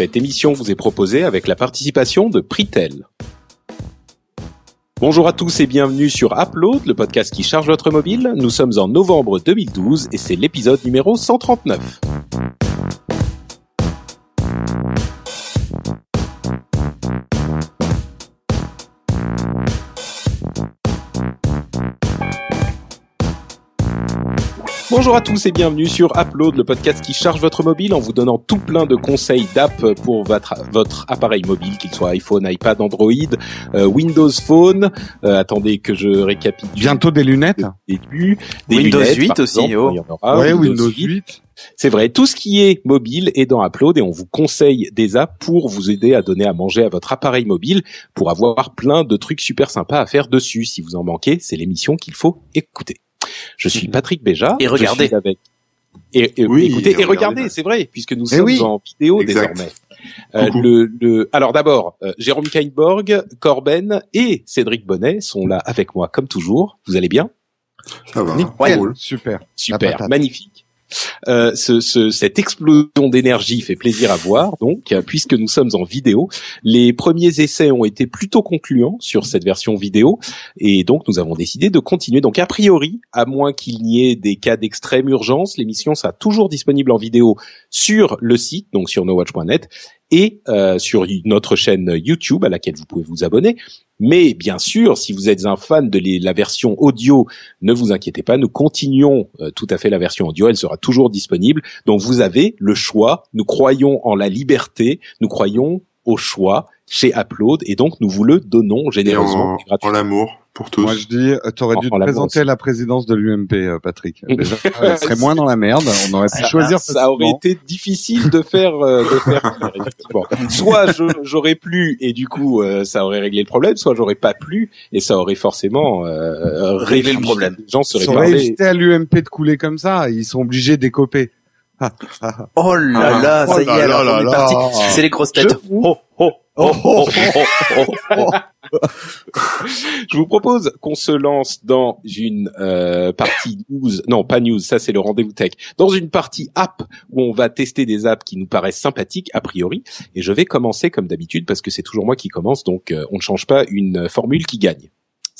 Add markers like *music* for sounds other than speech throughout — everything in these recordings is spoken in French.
Cette émission vous est proposée avec la participation de Pritel. Bonjour à tous et bienvenue sur Upload, le podcast qui charge votre mobile. Nous sommes en novembre 2012 et c'est l'épisode numéro 139. Bonjour à tous et bienvenue sur Upload, le podcast qui charge votre mobile en vous donnant tout plein de conseils d'app pour votre, votre appareil mobile, qu'il soit iPhone, iPad, Android, euh, Windows Phone. Euh, attendez que je récapitule. Bientôt des lunettes. Des, des Windows lunettes, 8 par aussi, exemple, oh. il y en aura. ouais, Windows 8. C'est vrai, tout ce qui est mobile est dans Upload et on vous conseille des apps pour vous aider à donner à manger à votre appareil mobile pour avoir plein de trucs super sympas à faire dessus. Si vous en manquez, c'est l'émission qu'il faut écouter. Je suis Patrick Béja. Et je regardez. suis avec et, et- Oui, écoutez et regardez. regardez, c'est vrai, puisque nous Eh sommes oui. en vidéo Exact. désormais. Euh, Coucou. le, le, alors d'abord, euh, Jérôme Kainborg, Corben et Cédric Bonnet sont là avec moi comme toujours. Vous allez bien? Ça va. Nickel. Cool. Super. Super, magnifique. Euh, ce, ce- cette explosion d'énergie fait plaisir à voir, donc, puisque nous sommes en vidéo. Les premiers essais ont été plutôt concluants sur cette version vidéo, et donc nous avons décidé de continuer. Donc, a priori, à moins qu'il n'y ait des cas d'extrême urgence, l'émission sera toujours disponible en vidéo sur le site, donc sur nowatch.net, et euh, sur notre chaîne YouTube à laquelle vous pouvez vous abonner. Mais bien sûr, si vous êtes un fan de la version audio ne vous inquiétez pas, nous continuons euh, tout à fait la version audio, elle sera toujours disponible. Donc vous avez le choix, nous croyons en la liberté, nous croyons au choix chez Upload et donc nous vous le donnons Et généreusement en, et gratuitement. en l'amour pour tous. Moi, je dis, euh, t'aurais dû En- te en présenter à la présidence de l'UMP, euh, Patrick. *laughs* Déjà, elle serait moins dans la merde. On aurait pu choisir ça aurait été difficile de faire euh, de faire effectivement. Soit j'aurais plu et du coup euh, ça aurait réglé le problème, soit j'aurais pas plu et ça aurait forcément euh, Réglé le problème. Les gens seraient Ça aurait parlé. évité à l'UMP de couler comme ça. Ils sont obligés d'écoper. Ah, ah, ah. Oh là Ah. là, Oh ça y là est, alors là on est parti. C'est les grosses têtes. Je vous- Oh, Je vous propose qu'on se lance dans une euh, partie news, non pas news, ça c'est le rendez-vous tech, dans une partie app où on va tester des apps qui nous paraissent sympathiques a priori. Et je vais commencer comme d'habitude parce que c'est toujours moi qui commence, donc euh, on ne change pas une formule qui gagne.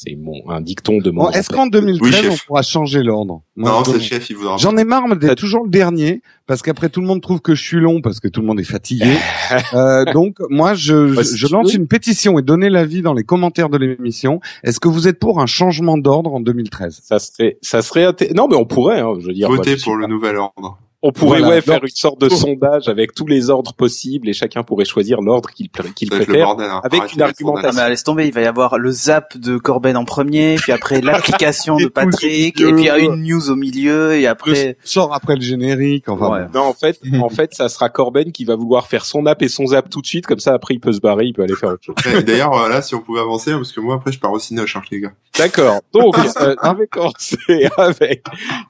C'est mon un dicton de mon. Bon, est-ce qu'en 2013, Oui, chef. on pourra changer l'ordre Non, c'est le chef, il voudra. J'en ai marre d'être toujours le dernier parce qu'après tout le monde trouve que je suis long parce que tout le monde est fatigué. *laughs* Euh, donc moi je, Bah, je, si je tu lance veux. une pétition et donnez l'avis dans les commentaires de l'émission. Est-ce que vous êtes pour un changement d'ordre en 2013 Ça serait, ça serait non mais on pourrait, hein, je veux dire. Voter pour le pas- nouvel ordre. On pourrait Voilà. ouais faire une sorte de sondage avec tous les ordres possibles et chacun pourrait choisir l'ordre qu'il préfère. bordel. hein. avec Arrêtez une argumentation. Ah, mais laisse tomber, il va y avoir le zap de Corben en premier, puis après *laughs* l'application de Patrick, et puis il y a une news au milieu, et après... Sort après le générique. Enfin, Ouais. Non, en fait, *laughs* en fait, ça sera Corben qui va vouloir faire son app et son zap tout de suite, comme ça après il peut se barrer, il peut aller faire autre chose. Ouais, D'ailleurs, euh, là, si on pouvait avancer, parce que moi, après, je pars au Cinoche, hein, les gars. D'accord. Donc, *laughs* euh, commencer avec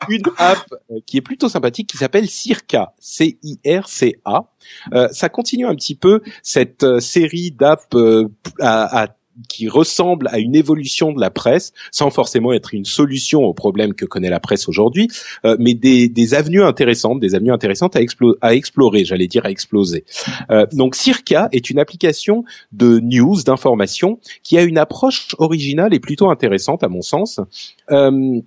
une app euh, qui est plutôt sympathique, qui s'appelle Circa, C-I-R-C-A. Euh, ça continue un petit peu cette euh, série d'apps euh, à, à- qui ressemble à une évolution de la presse, sans forcément être une solution aux problèmes que connaît la presse aujourd'hui, euh, mais des, des avenues intéressantes, des avenues intéressantes à, explo- à explorer, j'allais dire à exploser. Euh, donc Circa est une application de news, d'information, qui a une approche originale et plutôt intéressante à mon sens. Euh,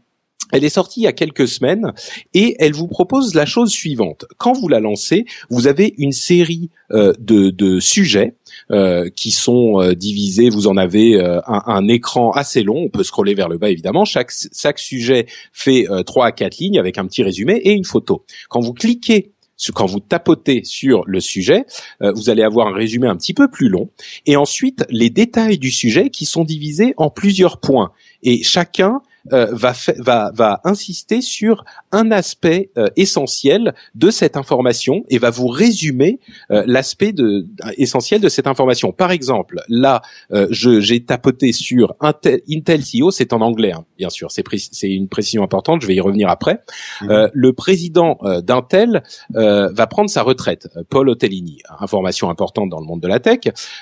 elle est sortie il y a quelques semaines et elle vous propose la chose suivante. Quand vous la lancez, vous avez une série euh, de, de sujets euh, qui sont euh, divisés. Vous en avez euh, un, un écran assez long. On peut scroller vers le bas évidemment. Chaque, chaque sujet fait euh, trois à quatre lignes avec un petit résumé et une photo. Quand vous cliquez quand vous tapotez sur le sujet, euh, vous allez avoir un résumé un petit peu plus long et ensuite les détails du sujet qui sont divisés en plusieurs points et chacun euh, va, va, va insister sur un aspect euh, essentiel de cette information et va vous résumer euh, l'aspect de, essentiel de cette information. Par exemple, là, euh, j'ai tapoté sur Intel, Intel CEO, c'est en anglais, hein, bien sûr, c'est une précision importante, je vais y revenir après. Euh, le président euh, d'Intel euh, va prendre sa retraite, Paul Otellini. Information importante dans le monde de la tech.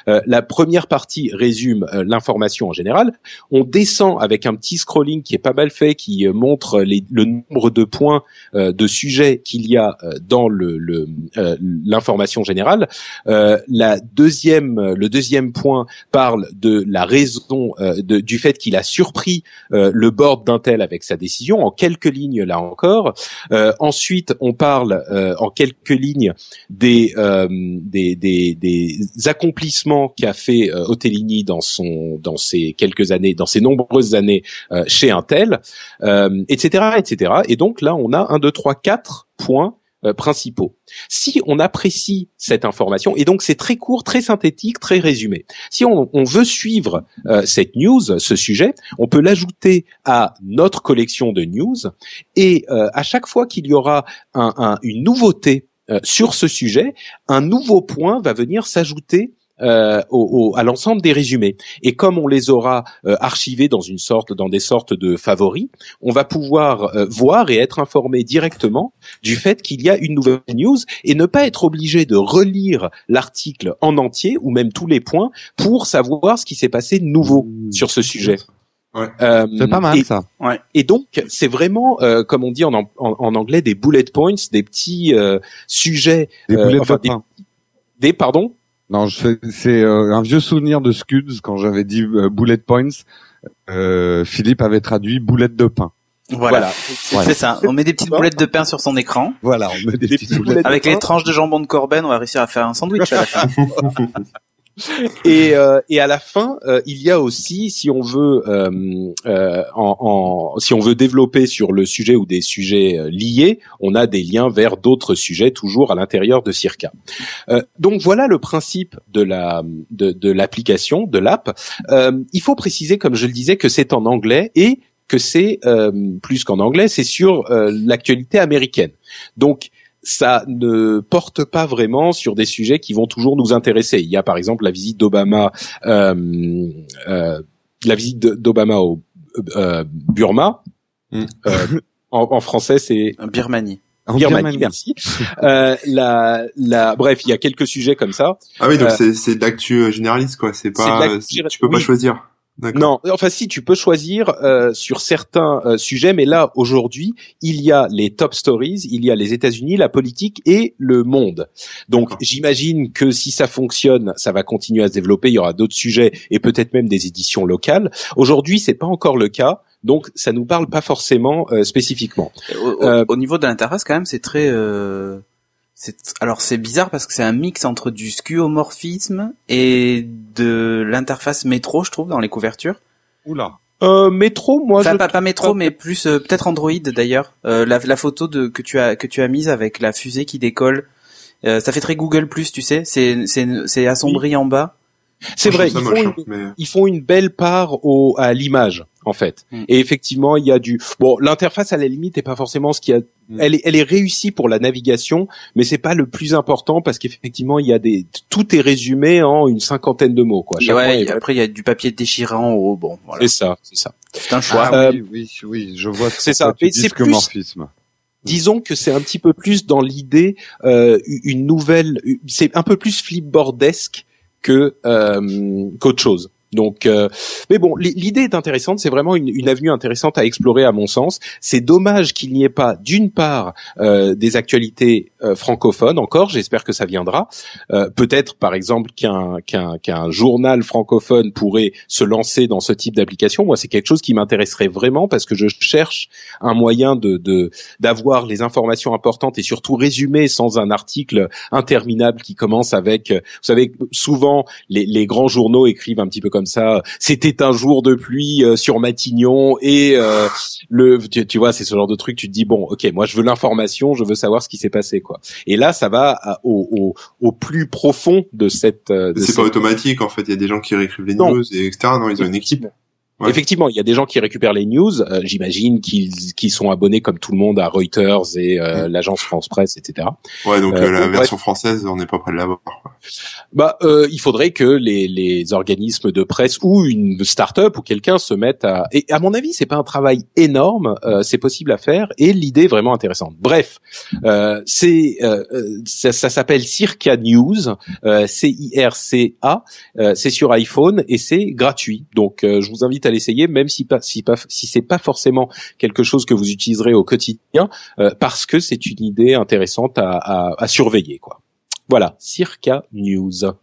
Euh, la première partie résume euh, l'information en général. On descend avec un petit scrolling qui qui est pas mal fait, qui euh, montre les, le nombre de points euh, de sujets qu'il y a euh, dans le le, euh, l'information générale. Euh, la deuxième, le deuxième point parle de la raison euh, de, du fait qu'il a surpris euh, le board d'Intel avec sa décision en quelques lignes là encore. Euh, ensuite, on parle euh, en quelques lignes des, euh, des, des, des accomplissements qu'a fait euh, Otellini dans son dans ses quelques années, dans ses nombreuses années euh, chez Intel, euh, etc., etc. Et donc là, on a un, deux, trois, quatre points euh, principaux. Si on apprécie cette information, et donc c'est très court, très synthétique, très résumé. Si on, veut suivre euh, cette news, ce sujet, on peut l'ajouter à notre collection de news, et euh, à chaque fois qu'il y aura un- un- une nouveauté sur ce sujet, un nouveau point va venir s'ajouter euh, au- au- à l'ensemble des résumés. Et comme on les aura euh, archivés dans une sorte, dans des sortes de favoris, on va pouvoir euh, voir et être informé directement du fait qu'il y a une nouvelle news et ne pas être obligé de relire l'article en entier ou même tous les points pour savoir ce qui s'est passé de nouveau Mmh. sur ce sujet. Ouais. Euh, C'est pas mal et- ça. et donc, c'est vraiment, euh, comme on dit en, en, en anglais, des bullet points, des petits euh, sujets, Des euh, enfin, de pain. des pardon? Non, je fais, c'est euh, un vieux souvenir de Scuds quand j'avais dit euh, bullet points. Euh, Philippe avait traduit boulettes de pain. Voilà. Voilà. C'est ça. On met des petites boulettes de pain sur son écran. Voilà, on met des, Des petites petites boulettes. boulettes. Avec de les pain. tranches de jambon de Corben, on va réussir à faire un sandwich à la fin. *laughs* *laughs* Et, euh, et à la fin, euh, il y a aussi, si on veut, euh, euh, en, en- si on veut développer sur le sujet ou des sujets euh, liés, on a des liens vers d'autres sujets toujours à l'intérieur de Circa. Euh, donc voilà le principe de la de, de l'application, de l'app. Il faut préciser, comme je le disais, que c'est en anglais et que c'est plus qu'en anglais, c'est sur l'actualité américaine. Donc ça ne porte pas vraiment sur des sujets qui vont toujours nous intéresser. Il y a par exemple la visite d'Obama, euh, euh, la visite d'Obama au euh, Burma. Mm. Euh, en, en français, c'est Birmanie. En Birmanie. Birmanie. Merci. Euh, la, la, bref, il y a quelques sujets comme ça. Ah oui, donc Euh, c'est c'est de l'actu généraliste quoi. C'est pas, tu peux pas oui. choisir. Non, enfin si, tu peux choisir euh, sur certains euh, sujets, mais là aujourd'hui, il y a les top stories, il y a les États-Unis, la politique et le monde. Donc j'imagine que si ça fonctionne, ça va continuer à se développer. Il y aura d'autres sujets et peut-être même des éditions locales. Aujourd'hui, c'est pas encore le cas. Donc, ça nous parle pas forcément euh, spécifiquement. Au, au- Euh, au niveau de l'interface, quand même, c'est très. Euh, alors c'est bizarre parce que c'est un mix entre du skeuomorphisme et de l'interface métro, je trouve, dans les couvertures. Oula. Euh, métro, moi, Enfin, je pas, pas métro, mais plus euh, peut-être Android d'ailleurs. Euh, la, la photo de que tu as que tu as mise avec la fusée qui décolle, euh, ça fait très Google Plus, tu sais. C'est c'est c'est assombri en bas. c'est vrai. Ils font, moche, une, hein, mais- ils font une belle part au, à l'image, en fait. Mm. Et effectivement, il y a du bon. L'interface à la limite est pas forcément ce qu'il y a. Mm. Elle est, elle est réussie pour la navigation, mais c'est pas le plus important parce qu'effectivement, il y a des tout est résumé en une cinquantaine de mots, quoi. Point après il y a du papier déchirant en haut. Bon, voilà. c'est ça, c'est ça. C'est un choix. Ah, Euh, oui, oui, oui, je vois. c'est ça. C'est plus-. Disons que c'est un petit peu plus dans l'idée euh, une nouvelle. C'est un peu plus flipboardesque que euh, qu'autre chose. Donc, euh, mais bon, l'idée est intéressante. C'est vraiment une, une avenue intéressante à explorer, à mon sens. C'est dommage qu'il n'y ait pas, d'une part, euh, des actualités euh, francophones encore. J'espère que ça viendra. Euh, Peut-être, par exemple, qu'un qu'un qu'un journal francophone pourrait se lancer dans ce type d'application. Moi, c'est quelque chose qui m'intéresserait vraiment parce que je cherche un moyen de de d'avoir les informations importantes et surtout résumées sans un article interminable qui commence avec, euh, vous savez, souvent les, les grands journaux écrivent un petit peu comme ça. C'était un jour de pluie euh, sur Matignon et euh, le, tu, tu vois, c'est ce genre de truc. Tu te dis bon, ok, moi je veux l'information, je veux savoir ce qui s'est passé, quoi. Et là, ça va à- au, au, au plus profond de cette. euh, C'est cette- pas automatique en fait. Il y a des gens qui réécrivent les Non. news et etc. Non, ils ont une équipe. Ouais. Effectivement, il y a des gens qui récupèrent les news. euh, J'imagine qu'ils sont abonnés comme tout le monde à Reuters et euh, l'agence France Presse, etc. Ouais, donc Euh, euh, la version française, on n'est pas près de l'avoir. Bah, euh, il faudrait que les, les organismes de presse ou une start-up ou quelqu'un se mettent à. Et à mon avis, c'est pas un travail énorme. euh, c'est possible à faire et l'idée est vraiment intéressante. Bref, euh, c'est ça, ça s'appelle Circa News, euh, C-I-R-C-A. euh, c'est sur iPhone et c'est gratuit. Donc, euh, je vous invite à à l'essayer, même si pas si pas si c'est pas forcément quelque chose que vous utiliserez au quotidien, euh, parce que c'est une idée intéressante à, surveiller quoi. Voilà, Circa News.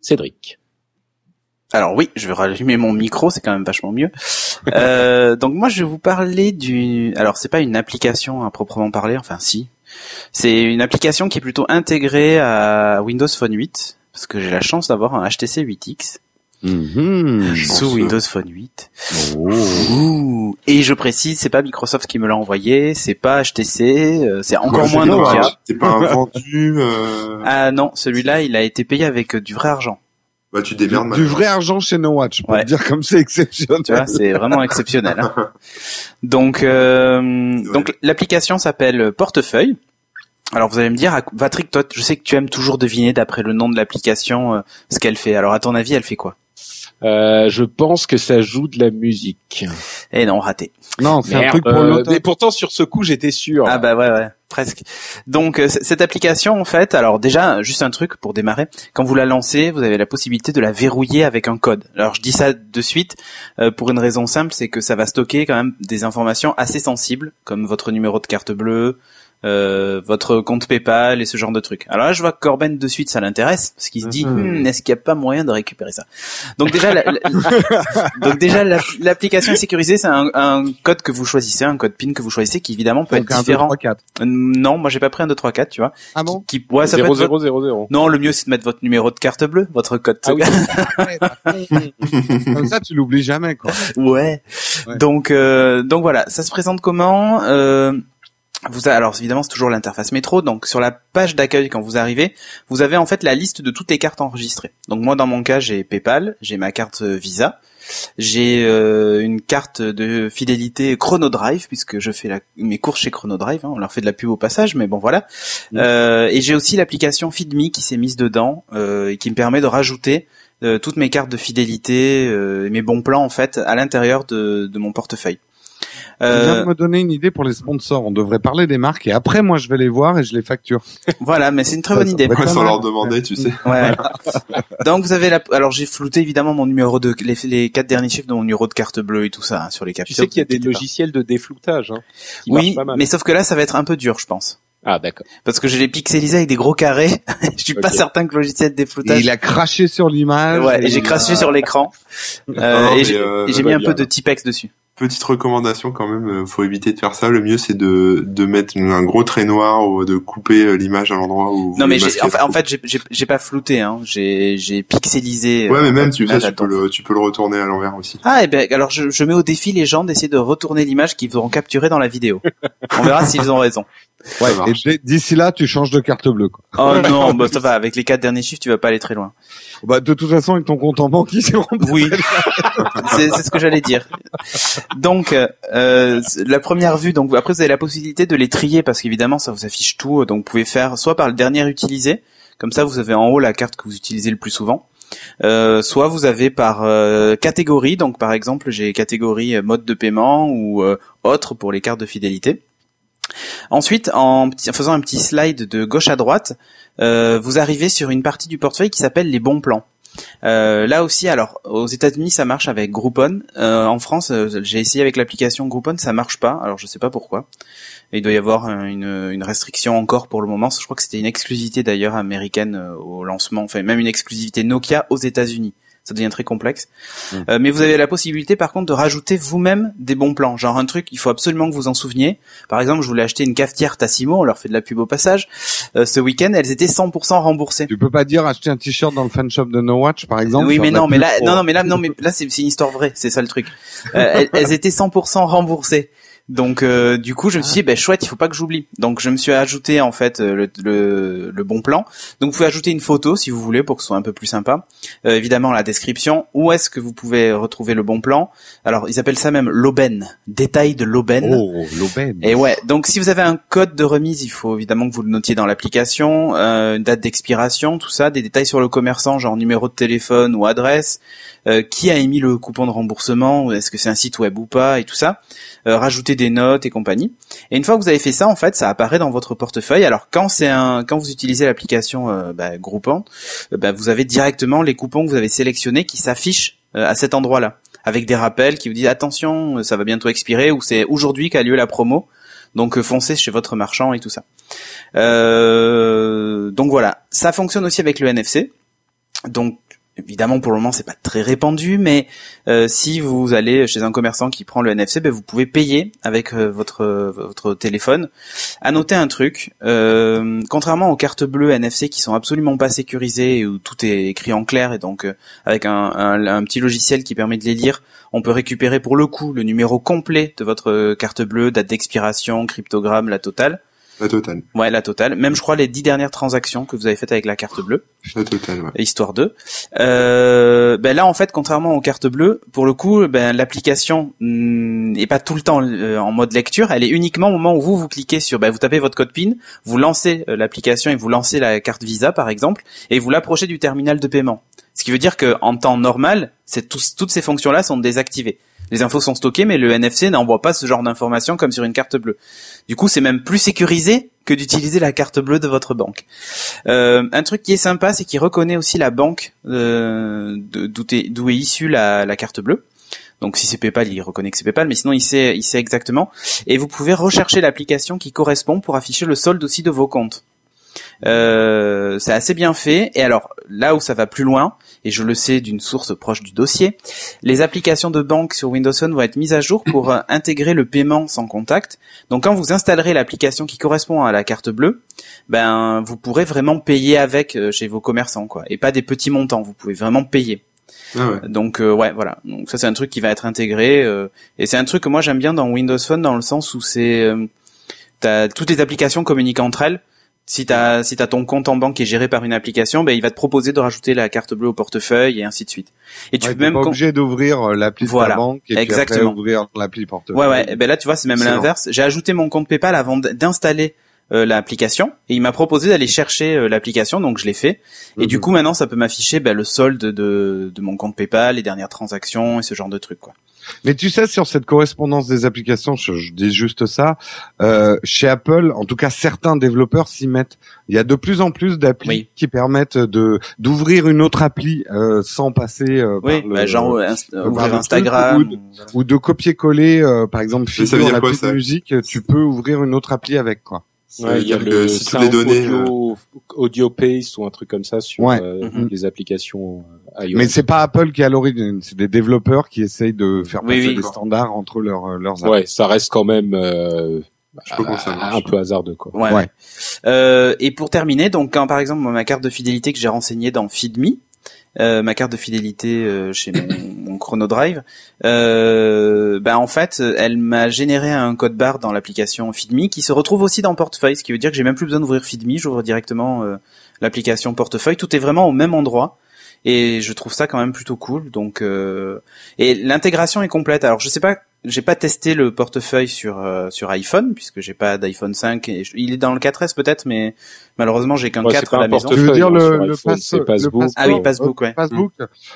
Cédric. Alors oui, je vais rallumer mon micro, c'est quand même vachement mieux. Euh, *laughs* donc moi, je vais vous parler du. Alors c'est pas une application à proprement parler, enfin si. C'est une application qui est plutôt intégrée à Windows Phone 8 parce que j'ai la chance d'avoir un HTC 8X Mhm. sous. Windows Phone 8. Oh. Ouh. Et je précise, c'est pas Microsoft qui me l'a envoyé, c'est pas HTC, euh, c'est encore Ouais, moins c'est Nokia. T'es pas un *laughs* vendu, euh... Ah non, celui-là, il a été payé avec euh, du vrai argent. bah tu Du, démerdes. du vrai argent chez No Watch, pour Ouais. dire comme c'est exceptionnel. Tu vois, c'est vraiment exceptionnel. hein. *laughs* Donc, euh, donc l'application s'appelle Portefeuille. Alors vous allez me dire, Patrick, toi, je sais que tu aimes toujours deviner d'après le nom de l'application euh, ce qu'elle fait. Alors à ton avis, elle fait quoi? Euh, je pense que ça joue de la musique. Eh non, raté. Non, c'est un truc pour euh, l'automne. mais pourtant sur ce coup j'étais sûr. Ah bah ouais, ouais, presque. Donc euh, cette application, en fait, alors déjà, juste un truc pour démarrer, quand vous la lancez, vous avez la possibilité de la verrouiller avec un code. Alors je dis ça de suite euh, pour une raison simple, c'est que ça va stocker quand même des informations assez sensibles, comme votre numéro de carte bleue, votre compte PayPal et ce genre de trucs. Alors là, je vois que Corben de suite, ça l'intéresse parce qu'il se dit. Hmm, est-ce qu'il n'y a pas moyen de récupérer ça? Donc déjà, la- la- *laughs* donc déjà, la- l'application est sécurisée, c'est un, un code que vous choisissez, un code PIN que vous choisissez, qui évidemment peut Donc, être un, différent. trois, quatre. Euh, Non, moi j'ai pas pris un 2 3 4, tu vois. Ah bon? Qui ouais, ça peut 0 être votre- 0 0 0. Non, le mieux c'est de mettre votre numéro de carte bleue, votre code. Ah oui. *laughs* Comme ça, tu l'oublies jamais, quoi. ouais. Ouais. Donc euh, donc voilà, ça se présente comment? Euh, vous a- alors évidemment c'est toujours l'interface métro. Donc sur la page d'accueil quand vous arrivez, vous avez en fait la liste de toutes les cartes enregistrées. Donc moi dans mon cas j'ai PayPal, j'ai ma carte euh, Visa, j'ai euh, une carte de fidélité Chronodrive puisque je fais la, mes courses chez Chronodrive. Hein, on leur fait de la pub au passage, mais bon voilà. Mm. Euh, et j'ai aussi l'application FeedMe qui s'est mise dedans euh, et qui me permet de rajouter euh, toutes mes cartes de fidélité euh, et mes bons plans en fait à l'intérieur de, de mon portefeuille. Tu viens Euh, de me donner une idée pour les sponsors. On devrait parler des marques et après, moi, je vais les voir et je les facture. voilà, mais c'est une très bonne idée. pas sans leur demander, tu sais. Ouais. *laughs* Donc vous avez la. Alors j'ai flouté évidemment mon numéro de les, les quatre derniers chiffres de mon numéro de carte bleue et tout ça hein, sur les Tu captures. sais qu'il y a des pas. logiciels de défloutage hein, qui Oui, marchent pas mal. mais sauf que là ça va être un peu dur, je pense. Ah d'accord. Parce que je l'ai pixelisé avec des gros carrés. *laughs* je suis pas certain que le logiciel de Et défloutage. il a craché sur l'image. Ouais, et j'ai craché sur l'écran. *laughs* Euh, et j'ai euh, et j'ai mis un peu de Tipex dessus. Petite recommandation quand même, euh, faut éviter de faire ça. Le mieux c'est de de mettre un gros trait noir ou de couper euh, l'image à l'endroit où. Non mais en fait, en fait j'ai- pas flouté, hein. J'ai j'ai pixelisé. Ouais, euh, mais même tu, tu peux le tu peux le retourner à l'envers aussi. Ah, et ben alors je, je mets au défi les gens d'essayer de retourner l'image qu'ils auront capturée dans la vidéo. On verra s'ils ont raison. Ouais, Et d'ici là, tu changes de carte bleue. Quoi. Oh *laughs* non, bah ça va. Avec les quatre derniers chiffres, tu vas pas aller très loin. Bah, de toute façon, avec ton compte en banque, ils seront Oui, *laughs* c'est c'est ce que j'allais dire. Donc, euh, la première vue, donc après vous avez la possibilité de les trier parce qu'évidemment ça vous affiche tout, donc vous pouvez faire soit par le dernier utilisé, comme ça vous avez en haut la carte que vous utilisez le plus souvent, euh, soit vous avez par euh, catégorie, donc par exemple j'ai catégorie euh, mode de paiement ou euh, autre pour les cartes de fidélité. Ensuite, en, faisant un petit slide de gauche à droite, euh, vous arrivez sur une partie du portefeuille qui s'appelle les bons plans. Euh, là aussi, alors aux États-Unis, ça marche avec Groupon. Euh, en France, j'ai essayé avec l'application Groupon, ça marche pas. Alors je sais pas pourquoi. Il doit y avoir une, une restriction encore pour le moment. Je crois que c'était une exclusivité d'ailleurs américaine au lancement, enfin même une exclusivité Nokia aux États-Unis. Ça devient très complexe. Mm. Euh, mais vous avez la possibilité par contre de rajouter vous-même des bons plans. Genre un truc, il faut absolument que vous en souveniez. Par exemple, je voulais acheter une cafetière Tassimo, on leur fait de la pub au passage. Euh, ce week-end, elles étaient 100% remboursées. Tu peux pas dire acheter un t-shirt dans le fan shop de No Watch, par exemple. oui, mais non, mais là, non, non, mais là, non, mais là, c'est c'est une histoire vraie, c'est ça le truc. Euh, elles, elles étaient 100% remboursées. Donc, euh, du coup, je me suis dit, ben chouette, il faut pas que j'oublie. Donc, je me suis ajouté en fait euh, le, le, le bon plan. Donc, vous pouvez ajouter une photo si vous voulez pour que ce soit un peu plus sympa. Euh, évidemment, la description. Où est-ce que vous pouvez retrouver le bon plan? Alors, ils appellent ça même l'aubaine. Détail de l'aubaine. Oh, l'aubaine. Et ouais, donc si vous avez un code de remise, il faut évidemment que vous le notiez dans l'application, euh, une date d'expiration, tout ça, des détails sur le commerçant, genre numéro de téléphone ou adresse, euh, qui a émis le coupon de remboursement, ou est-ce que c'est un site web ou pas, et tout ça, euh, des notes et compagnie. Et une fois que vous avez fait ça, en fait, ça apparaît dans votre portefeuille. Alors quand c'est un, quand vous utilisez l'application euh, bah, Groupon, euh, bah, vous avez directement les coupons que vous avez sélectionnés qui s'affichent euh, à cet endroit-là. avec des rappels qui vous disent attention, ça va bientôt expirer ou c'est aujourd'hui qu'a lieu la promo. Donc euh, foncez chez votre marchand et tout ça. Euh, donc voilà, ça fonctionne aussi avec le NFC. Donc Évidemment, pour le moment, c'est pas très répandu, mais euh, si vous allez chez un commerçant qui prend le NFC, ben, vous pouvez payer avec euh, votre votre téléphone. À noter un truc, euh, contrairement aux cartes bleues NFC qui sont absolument pas sécurisées où tout est écrit en clair et donc avec un, un, petit logiciel qui permet de les lire, on peut récupérer pour le coup le numéro complet de votre carte bleue, date d'expiration, cryptogramme, la totale. La totale. Ouais, la totale. Même, je crois, les dix dernières transactions que vous avez faites avec la carte bleue. La totale, ouais. Histoire 2. Euh, ben là, en fait, contrairement aux cartes bleues, pour le coup, ben, l'application n'est pas tout le temps euh, en mode lecture. Elle est uniquement au moment où vous, vous cliquez sur, ben, vous tapez votre code PIN, vous lancez euh, l'application et vous lancez la carte Visa, par exemple, et vous l'approchez du terminal de paiement. Ce qui veut dire que en temps normal, c'est toutes ces fonctions-là sont désactivées les infos sont stockées, mais le NFC n'envoie pas ce genre d'informations comme sur une carte bleue. Du coup, c'est même plus sécurisé que d'utiliser la carte bleue de votre banque. Euh, un truc qui est sympa, c'est qu'il reconnaît aussi la banque euh, d'où est, issue la, carte bleue. Donc si c'est PayPal, il reconnaît que c'est PayPal, mais sinon il sait, il sait exactement. Et vous pouvez rechercher l'application qui correspond pour afficher le solde aussi de vos comptes. Euh, c'est assez bien fait. Et alors là où ça va plus loin, et je le sais d'une source proche du dossier, les applications de banque sur Windows Phone vont être mises à jour pour euh, *laughs* intégrer le paiement sans contact. Donc quand vous installerez l'application qui correspond à la carte bleue, ben vous pourrez vraiment payer avec euh, chez vos commerçants quoi, et pas des petits montants. Vous pouvez vraiment payer. Ah ouais. Donc ouais voilà. Donc ça c'est un truc qui va être intégré et c'est un truc que moi j'aime bien dans Windows Phone dans le sens où c'est toutes les applications communiquent entre elles si t'as si t'as ton compte en banque qui est géré par une application, ben il va te proposer de rajouter la carte bleue au portefeuille et ainsi de suite. Et tu peux même pas obligé d'ouvrir euh, l'appli de la banque et Exactement. puis après ouvrir l'appli portefeuille. Ouais ouais, ben là tu vois c'est même l'inverse. J'ai ajouté mon compte PayPal avant d'installer l'application et il m'a proposé d'aller chercher euh, l'application donc je l'ai fait et du mhm. coup maintenant ça peut m'afficher ben, le solde de de mon compte PayPal, les dernières transactions et ce genre de trucs quoi. Mais tu sais, sur cette correspondance des applications, je, dis juste ça, euh, chez Apple, en tout cas certains développeurs s'y mettent. Il y a de plus en plus d'applis qui permettent de d'ouvrir une autre appli euh, sans passer euh, par le, bah, genre euh, ouvrir Instagram ou de, copier-coller, euh, par exemple, Figure, de musique, tu peux ouvrir une autre appli avec quoi. Ouais, il y a le si les données audio, audio paste ou un truc comme ça sur mhm. les applications mais c'est pas Apple qui est à l'origine, c'est des développeurs qui essayent de faire passer des standards entre leurs euh, leurs. Ouais, ça reste quand même euh, un peu hasardeux quoi. Ouais. Euh, et pour terminer, donc quand par exemple ma carte de fidélité que j'ai renseignée dans FeedMe, euh, ma carte de fidélité euh, chez mon, *laughs* mon Chrono Drive, euh, ben en fait, elle m'a généré un code barre dans l'application FeedMe qui se retrouve aussi dans Portefeuille, ce qui veut dire que j'ai même plus besoin d'ouvrir FeedMe, j'ouvre directement l'application Portefeuille, tout est vraiment au même endroit et je trouve ça quand même plutôt cool. Donc euh, et l'intégration est complète. Alors je sais pas, j'ai pas testé le portefeuille sur euh, sur iPhone puisque j'ai pas d'iPhone 5. Et il est dans le 4S peut-être, mais malheureusement j'ai qu'un 4 à la maison. Je veux dire le, le, passbook. ah oui, passbook, ouais. Passbook,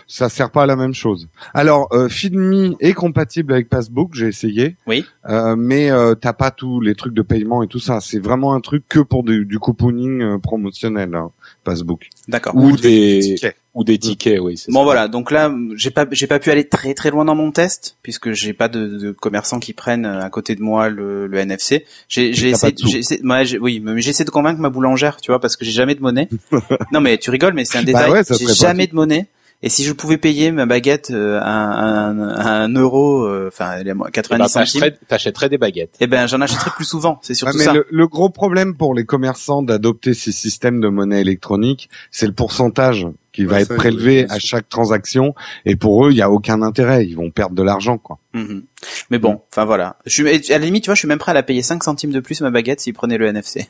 ça sert pas à la même chose. Alors euh, FeedMe est compatible avec Passbook, j'ai essayé. Oui. Euh, mais euh, t'as pas tous les trucs de paiement et tout ça. C'est vraiment un truc que pour du, du couponing euh, promotionnel, hein, Passbook. D'accord. Ou, des ou des tickets, oui. Bon voilà, donc là, j'ai pas, j'ai pas pu aller très très loin dans mon test puisque j'ai pas de, de, commerçants qui prennent à côté de moi le, le NFC. J'ai, j'ai essayé, essayé, oui, mais j'ai essayé de convaincre ma boulangère, tu vois, parce que j'ai jamais de monnaie. *laughs* non mais tu rigoles, mais c'est un bah détail. j'ai jamais de monnaie. Et si je pouvais payer ma baguette euh, à, un, un euro, euh, enfin 90 eh ben, centimes, t'achèterais des baguettes. Eh ben j'en achèterais plus souvent, c'est surtout mais ça. Le, le, gros problème pour les commerçants d'adopter ces systèmes de monnaie électronique, c'est le pourcentage qui va être prélevé à chaque transaction. Et pour eux, il y a aucun intérêt. Ils vont perdre de l'argent, quoi. Mhm. Mais bon, enfin voilà. Je suis, à la limite, tu vois, je suis même prêt à la payer 5 centimes de plus ma baguette s'ils prenaient le NFC.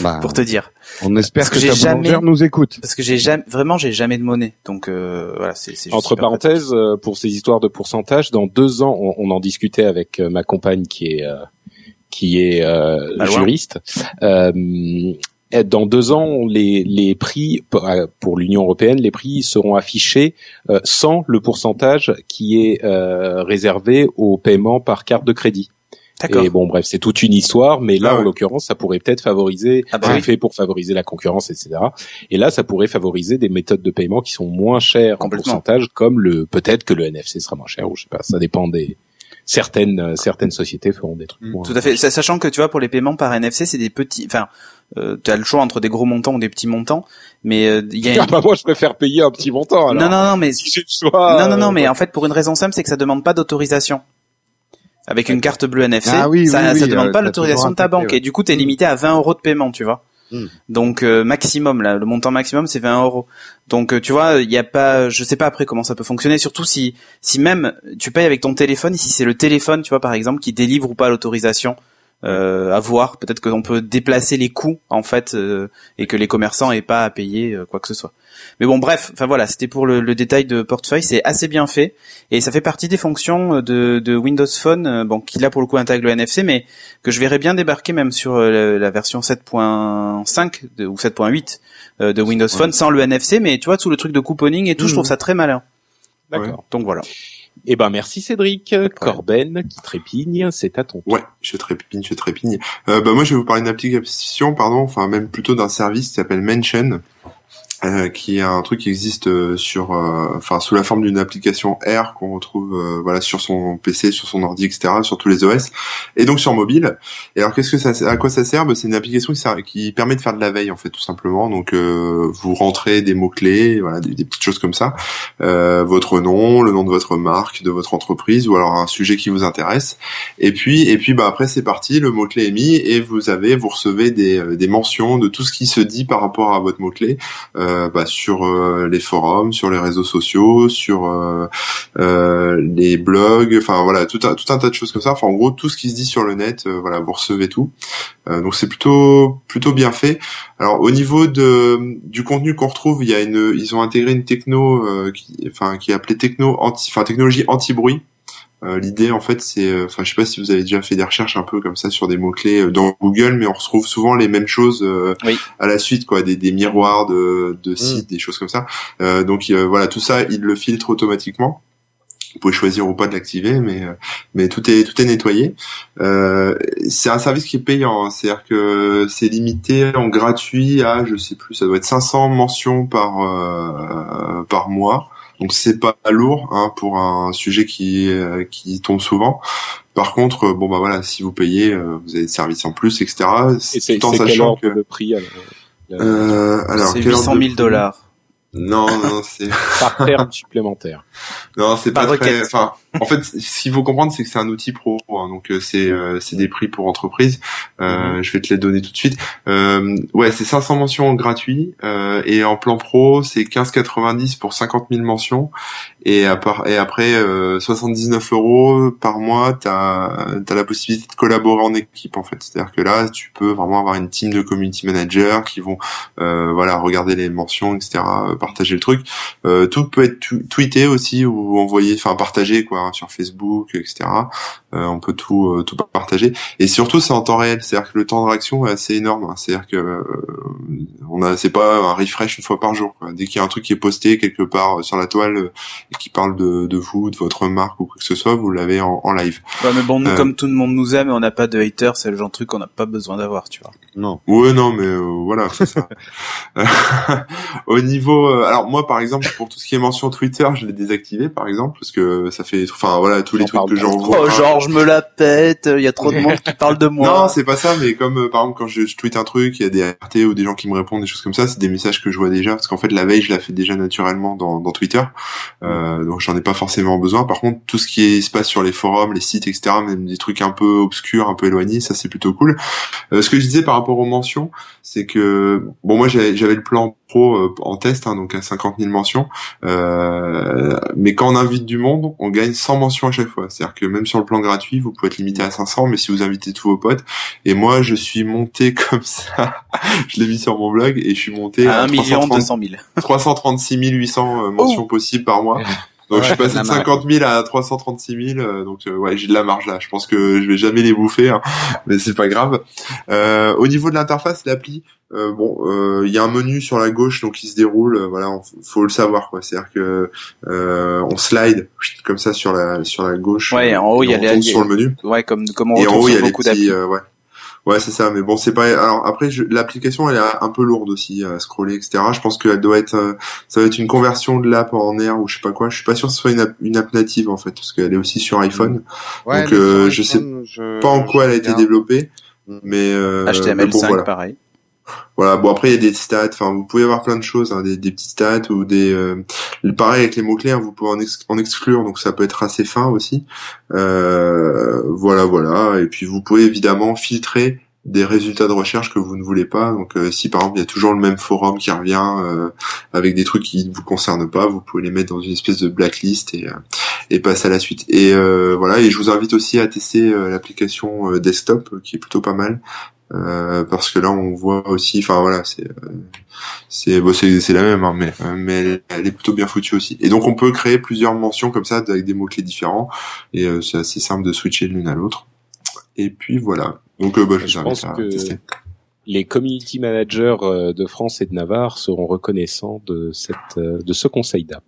Bah, *laughs* pour te dire. On espère que, que jamais nous écoute. Parce que j'ai jamais, vraiment, j'ai jamais de monnaie. Donc euh, voilà, c'est. Entre parenthèses, euh, pour ces histoires de pourcentage, dans deux ans, on, en discutait avec euh, ma compagne qui est qui est juriste. dans deux ans, les, les prix pour l'Union européenne, les prix seront affichés sans le pourcentage qui est réservé au paiement par carte de crédit. Et bon, bref, c'est toute une histoire, mais là, Ah ouais. en l'occurrence, ça pourrait peut-être favoriser, Ah bah oui. fait pour favoriser la concurrence, etc. Et là, ça pourrait favoriser des méthodes de paiement qui sont moins chères en pourcentage, comme le, peut-être que le NFC sera moins cher, ou je sais pas, ça dépend des, certaines, certaines sociétés feront des trucs Mm, moins. Tout à fait. Sa- Sachant que tu vois, pour les paiements par NFC, c'est des petits, enfin, euh, tu as le choix entre des gros montants ou des petits montants, mais euh, il y a Ah bah, moi, je préfère payer un petit montant, alors. non non non mais Si choix. non non non euh, mais en fait pour une raison simple c'est que ça demande pas d'autorisation. Avec une carte bleue NFC, Ah oui, ça, oui, oui, ça demande euh, pas t'as l'autorisation de ta banque et du coup t'es limité à 20 euros de paiement, tu vois. Hmm. Donc euh, maximum là, le montant maximum c'est 20 euros. Donc euh, tu vois, il y a pas, je sais pas après comment ça peut fonctionner. Surtout si si même tu payes avec ton téléphone, si c'est le téléphone, tu vois par exemple, qui délivre ou pas l'autorisation. Euh, à voir, peut-être qu'on peut déplacer les coûts en fait euh, et que les commerçants aient pas à payer euh, quoi que ce soit. Mais bon, bref, enfin voilà, c'était pour le, le détail de portefeuille, c'est assez bien fait et ça fait partie des fonctions de, de Windows Phone, euh, bon, qui là pour le coup intègre le NFC, mais que je verrais bien débarquer même sur euh, la version 7.5 de- ou 7.8 euh, de Windows Phone sans le NFC, mais tu vois tout le truc de couponing et tout, je trouve ça très malin. D'accord. Donc voilà. Eh ben, merci Cédric. Corben, qui trépigne, c'est à ton tour. Ouais, je trépigne, je trépigne. Euh, bah moi, je vais vous parler d'une application, pardon, enfin même plutôt d'un service qui s'appelle Mention, euh, qui est un truc qui existe euh, sur, euh, enfin sous la forme d'une application R qu'on retrouve, voilà, sur son PC, sur son ordi, etc., sur tous les OS, et donc sur mobile. Et alors, qu'est-ce que ça, à quoi ça sert? Bah, C'est une application qui, qui permet de faire de la veille, en fait, tout simplement. Donc, vous rentrez des mots clés, voilà, des, petites choses comme ça, votre nom, le nom de votre marque, de votre entreprise, ou alors un sujet qui vous intéresse. Et puis, et puis, bah après c'est parti, le mot clé est mis et vous avez, vous recevez des, des mentions de tout ce qui se dit par rapport à votre mot clé bah, sur euh, les forums, sur les réseaux sociaux, sur euh, euh, les blogs, enfin voilà, tout un, tout un tas de choses comme ça. Enfin en gros tout ce qui se dit sur le net, euh, voilà, vous recevez tout. Euh, donc c'est plutôt plutôt bien fait. Alors au niveau de du contenu qu'on retrouve, il y a une, ils ont intégré une techno, euh, qui, enfin qui est appelée techno anti, enfin technologie anti-bruit. Euh, L'idée, en fait, c'est, euh, enfin, je sais pas si vous avez déjà fait des recherches un peu comme ça sur des mots clés dans Google, mais on retrouve souvent les mêmes choses euh, Oui. à la suite, quoi, des, des miroirs de, de sites, des choses comme ça. Euh, donc euh, voilà, tout ça, il le filtre automatiquement. Vous pouvez choisir ou pas de l'activer, mais euh, mais tout est tout est nettoyé. Euh, c'est un service qui est payant, hein. c'est-à-dire que c'est limité en gratuit à, je sais plus, ça doit être 500 mentions par euh, par mois. Donc c'est pas lourd hein, pour un sujet qui euh, qui tombe souvent. Par contre, bon bah voilà, si vous payez, euh, vous avez des services en plus, etc. Et c'est Tout en sachant ordre que de prix alors, euh, alors C'est quel ordre 800 de 000 prix? dollars. Non, non, c'est par terme supplémentaire non, c'est pas très. Enfin, en fait, ce qu'il faut comprendre, c'est que c'est un outil pro, hein, donc euh, c'est euh, c'est des prix pour entreprise. Euh, Je vais te les donner tout de suite. Euh, ouais, c'est 500 mentions gratuits euh, et en plan pro, c'est 15,90 pour 50 000 mentions et, à part, et après euh, 79 euros par mois, t'as as la possibilité de collaborer en équipe en fait. C'est-à-dire que là, tu peux vraiment avoir une team de community managers qui vont euh, voilà regarder les mentions, etc., euh, partager le truc. Euh, tout peut être tweeté aussi ou envoyé, enfin partagé quoi hein, sur Facebook, etc. Euh, on peut tout euh, tout partager et surtout c'est en temps réel, c'est-à-dire que le temps de réaction est assez énorme. hein. C'est-à-dire que euh, on a c'est pas un refresh une fois par jour. Quoi. Dès qu'il y a un truc qui est posté quelque part sur la toile et qui parle de, de vous, de votre marque ou quoi que ce soit, vous l'avez en, en live. Ouais, mais bon, nous, Euh. comme tout le monde nous aime, on n'a pas de haters, c'est le genre de truc qu'on n'a pas besoin d'avoir, tu vois. Non. Ouais, non, mais euh, voilà, c'est ça. *laughs* Au niveau, euh, alors moi, par exemple, pour tout ce qui est mention Twitter, je l'ai désactivé, par exemple, parce que ça fait, enfin voilà, tous les trucs que j'envoie. Oh, genre, je me la pète, il y a trop de monde qui parle de *laughs* moi. Non, c'est pas ça, mais comme euh, par exemple quand je, je tweete un truc, il y a des RT ou des gens qui me répondent, des choses comme ça, c'est des messages que je vois déjà, parce qu'en fait la veille je la fais déjà naturellement dans, dans Twitter, euh, donc j'en ai pas forcément besoin. Par contre, tout ce qui est- se passe sur les forums, les sites, etc., même des trucs un peu obscurs, un peu éloignés, ça c'est plutôt cool. Euh, ce que je disais par rapport aux mentions, c'est que bon moi j'avais j'avais le plan pro euh, en test, hein, donc à 50 000 mentions, euh, mais quand on invite du monde, on gagne 100 mentions à chaque fois. C'est-à-dire que même sur le plan gratuit, vous pouvez être limité à 500, mais si vous invitez tous vos potes, et moi je suis monté *laughs* comme ça, je l'ai mis sur mon blog et je suis monté à à, 1 million 330 200 000. 336 800 euh, mentions possibles par mois. Donc je suis passé de 50 000 à 336 000, donc ouais j'ai de la marge là. Je pense que je vais jamais les bouffer, hein, *laughs* mais c'est pas grave. au niveau de l'interface, l'appli, euh, bon, il y a un menu sur la gauche donc il se déroule. voilà, faut le savoir quoi. C'est-à-dire que on slide comme ça sur la sur la gauche. Ouais, en haut il y a les sur le menu. Ouais, comme comme on et en haut il y a les petits, ouais. Ouais, c'est ça. Mais bon, c'est pas. Alors après, l'application, elle est un peu lourde aussi à scroller, etc. Je pense qu'elle doit être, euh, ça va être une conversion de l'app en air ou je sais pas quoi. Je suis pas sûr que ce soit une app, une app native en fait, parce qu'elle est aussi sur iPhone. Ouais, Donc euh, je sais pas en quoi elle a été développée, mais euh, HTML5 pareil. Voilà. Bon après il y a des stats. Enfin vous pouvez avoir plein de choses, hein, des, des petites stats ou des. Euh, pareil avec les mots clés, hein, vous pouvez en, exclure, donc ça peut être assez fin aussi. Euh, voilà voilà. Et puis vous pouvez évidemment filtrer des résultats de recherche que vous ne voulez pas. Donc euh, si par exemple il y a toujours le même forum qui revient euh, avec des trucs qui ne vous concernent pas, vous pouvez les mettre dans une espèce de blacklist et, et passer à la suite. Et voilà. Et je vous invite aussi à tester l'application desktop qui est plutôt pas mal. Euh, parce que là on voit aussi enfin voilà c'est c'est bon, c'est la même hein, mais mais elle, est plutôt bien foutue aussi. Et donc on peut créer plusieurs mentions comme ça avec des mots clés différents. Et euh, c'est assez simple de switcher l'une à l'autre. Et puis voilà. Donc euh, bah, je, pense que les community managers de France et de Navarre seront reconnaissants de cette de ce conseil d'app.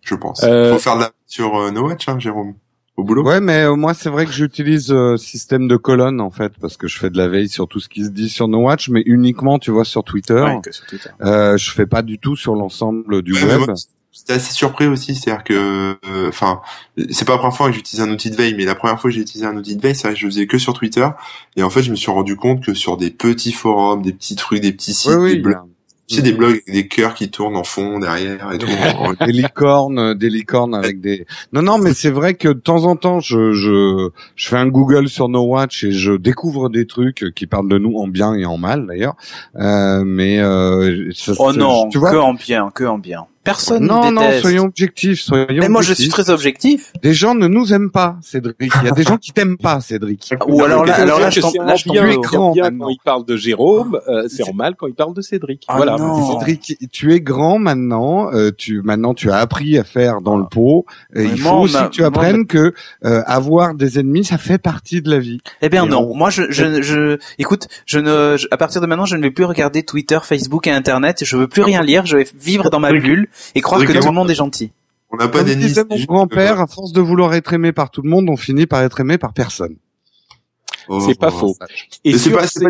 Je pense. Faut faire de la sur No Watch hein, Jérôme au boulot? Ouais, mais euh, moi c'est vrai que j'utilise euh, système de colonne en fait parce que je fais de la veille sur tout ce qui se dit sur No Watch, mais uniquement tu vois sur Twitter. Ouais, que sur Twitter. Euh, je fais pas du tout sur l'ensemble du web. J'étais assez surpris aussi, c'est-à-dire que, euh, enfin, c'est pas la première fois que j'utilise un outil de veille, mais la première fois que j'ai utilisé un outil de veille, c'est vrai que je faisais que sur Twitter, et en fait, je me suis rendu compte que sur des petits forums, des petits trucs, des petits sites, des blogs, tu sais, des blogs des cœurs qui tournent en fond derrière et tout. *laughs* des licornes, des licornes avec des. Non, non, mais c'est vrai que de temps en temps, je, je, je fais un Google sur No Watch et je découvre des trucs qui parlent de nous en bien et en mal d'ailleurs. Euh, mais euh, ça, oh non, tu vois, que en bien, que en bien. Personne non, nous déteste. Non, soyons objectifs, soyons Mais moi, je suis très objectif. Des gens ne nous aiment pas, Cédric. Il y a des *laughs* gens qui t'aiment pas, Cédric. Ou alors là, alors là, je t'en là, bien, grand bien quand il parle de Jérôme, euh, c'est en mal quand il parle de Cédric. Ah voilà. Cédric, tu es grand maintenant. Euh, tu maintenant, tu as appris à faire dans le pot. Et il faut aussi que tu apprennes que euh, avoir des ennemis, ça fait partie de la vie. Eh bien non. Moi, je, je, je, écoute, je ne, à partir de maintenant, je ne vais plus regarder Twitter, Facebook et Internet. Je veux plus rien lire. Je vais vivre dans ma bulle et croire que tout le monde est gentil. On n'a pas d'ennemis. Mon grand-père, à force de vouloir être aimé par tout le monde, on finit par être aimé par personne. Oh, c'est pas faux. Et c'est pas, c'est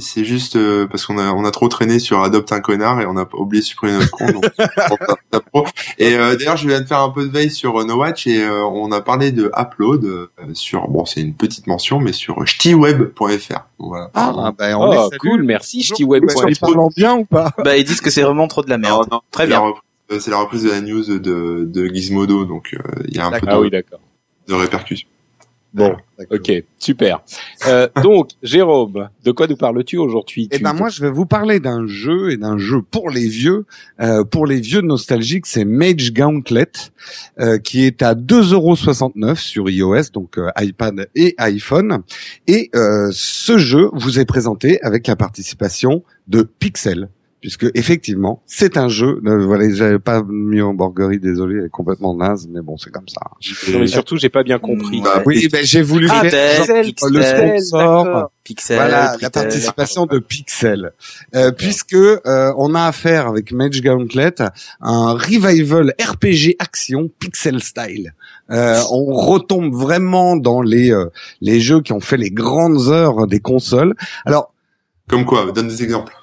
c'est juste euh, parce qu'on a, on a trop traîné sur adopte un connard et on a oublié de supprimer notre compte. *laughs* et euh, d'ailleurs, je viens de faire un peu de veille sur euh, No Watch et on a parlé de upload sur, bon, c'est une petite mention, mais sur ch'tiweb.fr. Voilà. Ah, bah, on oh, cool, merci ch'tiweb.fr. Ils parlent bien ou pas Bah, ils disent que c'est vraiment trop de la merde. Très bien. C'est la reprise de la news de, de Gizmodo, donc il y a un peu de, ah oui, de répercussions. Bon, ok, super. Euh, donc, Jérôme, de quoi nous parles-tu aujourd'hui Eh ben moi, je vais vous parler d'un jeu et d'un jeu pour les vieux, euh, pour les vieux nostalgiques. C'est Mage Gauntlet, euh, qui est à 2,69€ sur iOS, donc euh, iPad et iPhone. Et euh, ce jeu vous est présenté avec la participation de Pixel puisque effectivement c'est un jeu. Euh, voilà, j'avais pas mis en borguerie, désolé, elle est complètement naze, mais bon, c'est comme ça. mais surtout, j'ai pas bien compris. Bah, oui, ben j'ai voulu ah, Pixel, le sponsor. Pixel, voilà, la participation de Pixel, euh, puisque euh, on a affaire avec Mage Gauntlet un revival RPG action Pixel style. Euh, on retombe vraiment dans les euh, les jeux qui ont fait les grandes heures des consoles. Alors, comme quoi Donne des exemples.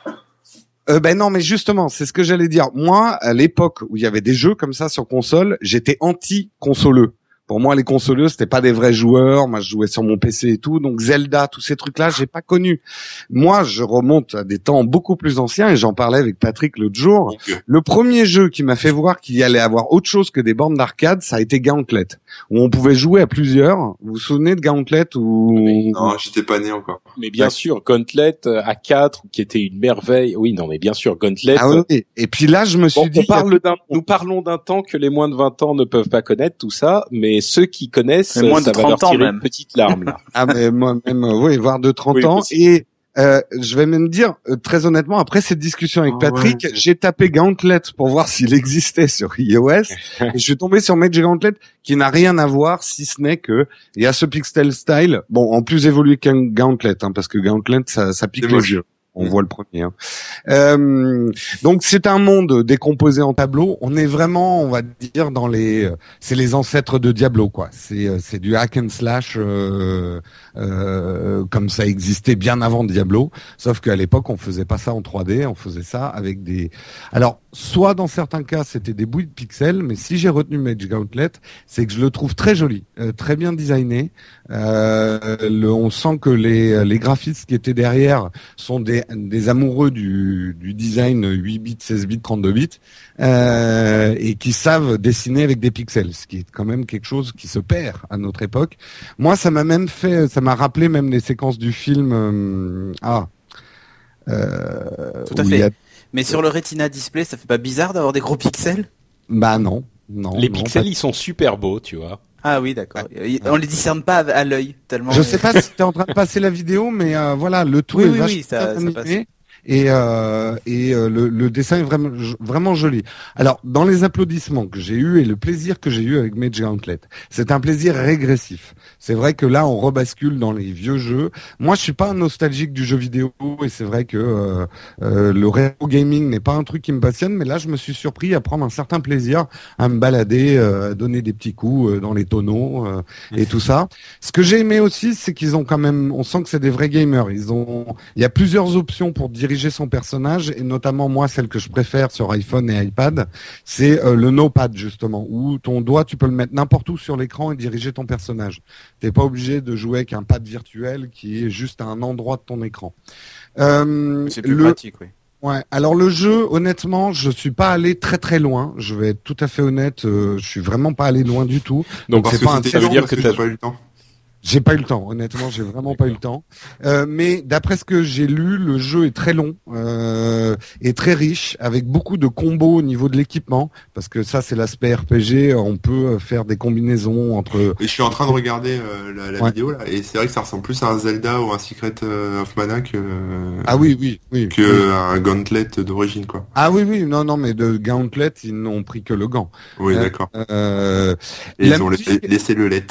Euh, ben non, mais justement, c'est ce que j'allais dire. Moi, à l'époque où il y avait des jeux comme ça sur console, j'étais anti-consoleux. Pour moi, les consoleux, c'était pas des vrais joueurs. Moi, je jouais sur mon PC et tout. Donc Zelda, tous ces trucs-là, j'ai pas connu. Moi, je remonte à des temps beaucoup plus anciens et j'en parlais avec Patrick l'autre jour. Le premier jeu qui m'a fait voir qu'il y allait avoir autre chose que des bornes d'arcade, ça a été Gauntlet, où on pouvait jouer à plusieurs. Vous vous souvenez de Gauntlet ou Non, j'étais pas né encore. Mais bien sûr, Gauntlet euh, à 4 qui était une merveille. Oui, non, mais bien sûr, Gauntlet. Ah oui. Et puis là, je me suis dit, parle nous parlons d'un temps que les moins de 20 ans ne peuvent pas connaître tout ça, mais et ceux qui connaissent, moins ça de 30 va leur tirer une petite larme là. *laughs* ah mais moi même oui, voire de 30 ans. et Euh, je vais même dire euh, très honnêtement après cette discussion avec Ah Patrick, j'ai tapé Gauntlet pour voir *laughs* s'il existait sur iOS. *laughs* Et je suis tombé sur Magic Gauntlet qui n'a rien à voir si ce n'est que il y a ce pixel style, bon en plus évolué qu'un Gauntlet hein, parce que Gauntlet ça, ça pique les yeux. On Mm. voit le premier. hein. Euh, donc c'est un monde décomposé en tableaux. On est vraiment, on va dire, dans les, euh, c'est les ancêtres de Diablo, quoi. C'est euh, c'est du hack and slash euh, euh, comme ça existait bien avant Diablo. Sauf qu'à l'époque, on faisait pas ça en 3D, on faisait ça avec des. Alors, soit dans certains cas, c'était des bouilles de pixels, mais si j'ai retenu Mage Gauntlet, c'est que je le trouve très joli, euh, très bien designé. Euh, le, on sent que les, les graphistes qui étaient derrière sont des, des amoureux du, du design 8 bits, 16 bits, 32 bits, euh, et qui savent dessiner avec des pixels, ce qui est quand même quelque chose qui se perd à notre époque. Moi, ça m'a même fait, ça m'a rappelé même les séquences du film. euh, ah. Euh, Tout à fait. a- Mais sur le Retina display, ça fait pas bizarre d'avoir des gros pixels? Bah non, non. Les non, pixels, pas- ils sont super beaux, tu vois. Ah oui, d'accord. On les discerne pas à l'œil tellement. Je sais pas si tu es en train de passer la vidéo, mais euh, voilà, le tout Oui, est oui, vachement oui, ça- bien ça animé. Et, euh, et euh, le, le dessin est vraiment, vraiment joli. Alors, dans les applaudissements que j'ai eu et le plaisir que j'ai eu avec Mage Gauntlet, c'est un plaisir régressif. C'est vrai que là, on rebascule dans les vieux jeux. Moi, je suis pas un nostalgique du jeu vidéo et c'est vrai que euh, euh, le rétro gaming n'est pas un truc qui me passionne, mais là, je me suis surpris à prendre un certain plaisir à me balader, euh, à donner des petits coups euh, dans les tonneaux et tout ça. Ce que j'ai aimé aussi, c'est qu'ils ont quand même, on sent que c'est des vrais gamers. Ils ont, il y a plusieurs options pour diriger son personnage et notamment moi, celle que je préfère sur iPhone et iPad, c'est euh, le no pad justement, où ton doigt, tu peux le mettre n'importe où sur l'écran et diriger ton personnage. T'es pas obligé de jouer avec un pad virtuel qui est juste à un endroit de ton écran. Euh, C'est plus le, pratique, oui. Ouais. Alors le jeu, honnêtement, je suis pas allé très très loin. Je vais être tout à fait honnête. euh, je suis vraiment pas allé loin du tout. Donc c'est pas un ça veut dire que t'as t'as- pas eu le temps. J'ai pas eu le temps, honnêtement, j'ai vraiment pas eu le temps. Euh, mais d'après ce que j'ai lu, le jeu est très long euh, et très riche, avec beaucoup de combos au niveau de l'équipement, parce que ça c'est l'aspect RPG. On peut faire des combinaisons entre. Et je suis en train de regarder euh, la, la Ouais. vidéo là, et c'est vrai que ça ressemble plus à un Zelda ou un Secret euh, of Mana que Ah oui, oui, oui. que oui. un Gauntlet d'origine quoi. Ah oui, oui, non, non, mais de Gauntlet, ils n'ont pris que le gant. Oui, Euh, d'accord. Euh, Et ils ont laissé le let.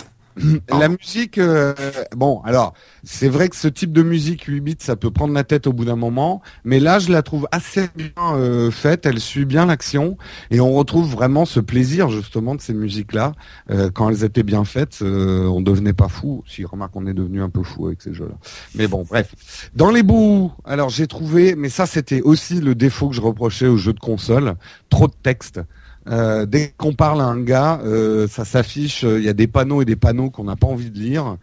La musique, euh, bon, alors c'est vrai que ce type de musique 8 bits, ça peut prendre la tête au bout d'un moment, mais là je la trouve assez bien euh, faite, elle suit bien l'action et on retrouve vraiment ce plaisir justement de ces musiques-là Euh, quand elles étaient bien faites, on devenait pas fou. Si remarque, on est devenu un peu fou avec ces jeux-là. Mais bon, bref. Dans les bouts, alors j'ai trouvé, mais ça c'était aussi le défaut que je reprochais aux jeux de console, trop de texte. Euh, dès qu'on parle à un gars, euh, ça s'affiche, euh, il y a des panneaux et des panneaux qu'on n'a pas envie de lire.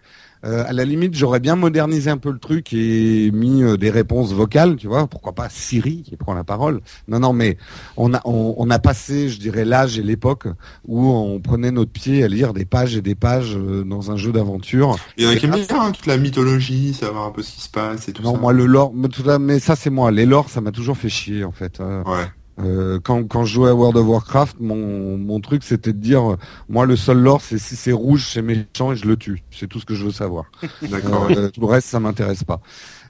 Euh, à la limite, j'aurais bien modernisé un peu le truc et mis des réponses vocales, tu vois. Pourquoi pas Siri qui prend la parole Non, non, mais on a on, on a passé, je dirais, l'âge et l'époque où on prenait notre pied à lire des pages et des pages euh, dans un jeu d'aventure. Il y en a qui aiment bien hein, toute la mythologie, savoir un peu ce qui se passe et tout Non, ça. moi le lore, mais tout ça- mais ça c'est moi. Les lores, ça m'a toujours fait chier en fait. Ouais. Euh, quand, quand je jouais à World of Warcraft, mon, mon truc c'était de dire, euh, moi le seul lore c'est si c'est rouge c'est méchant et je le tue. C'est tout ce que je veux savoir. *laughs* D'accord. Euh, tout le reste ça m'intéresse pas.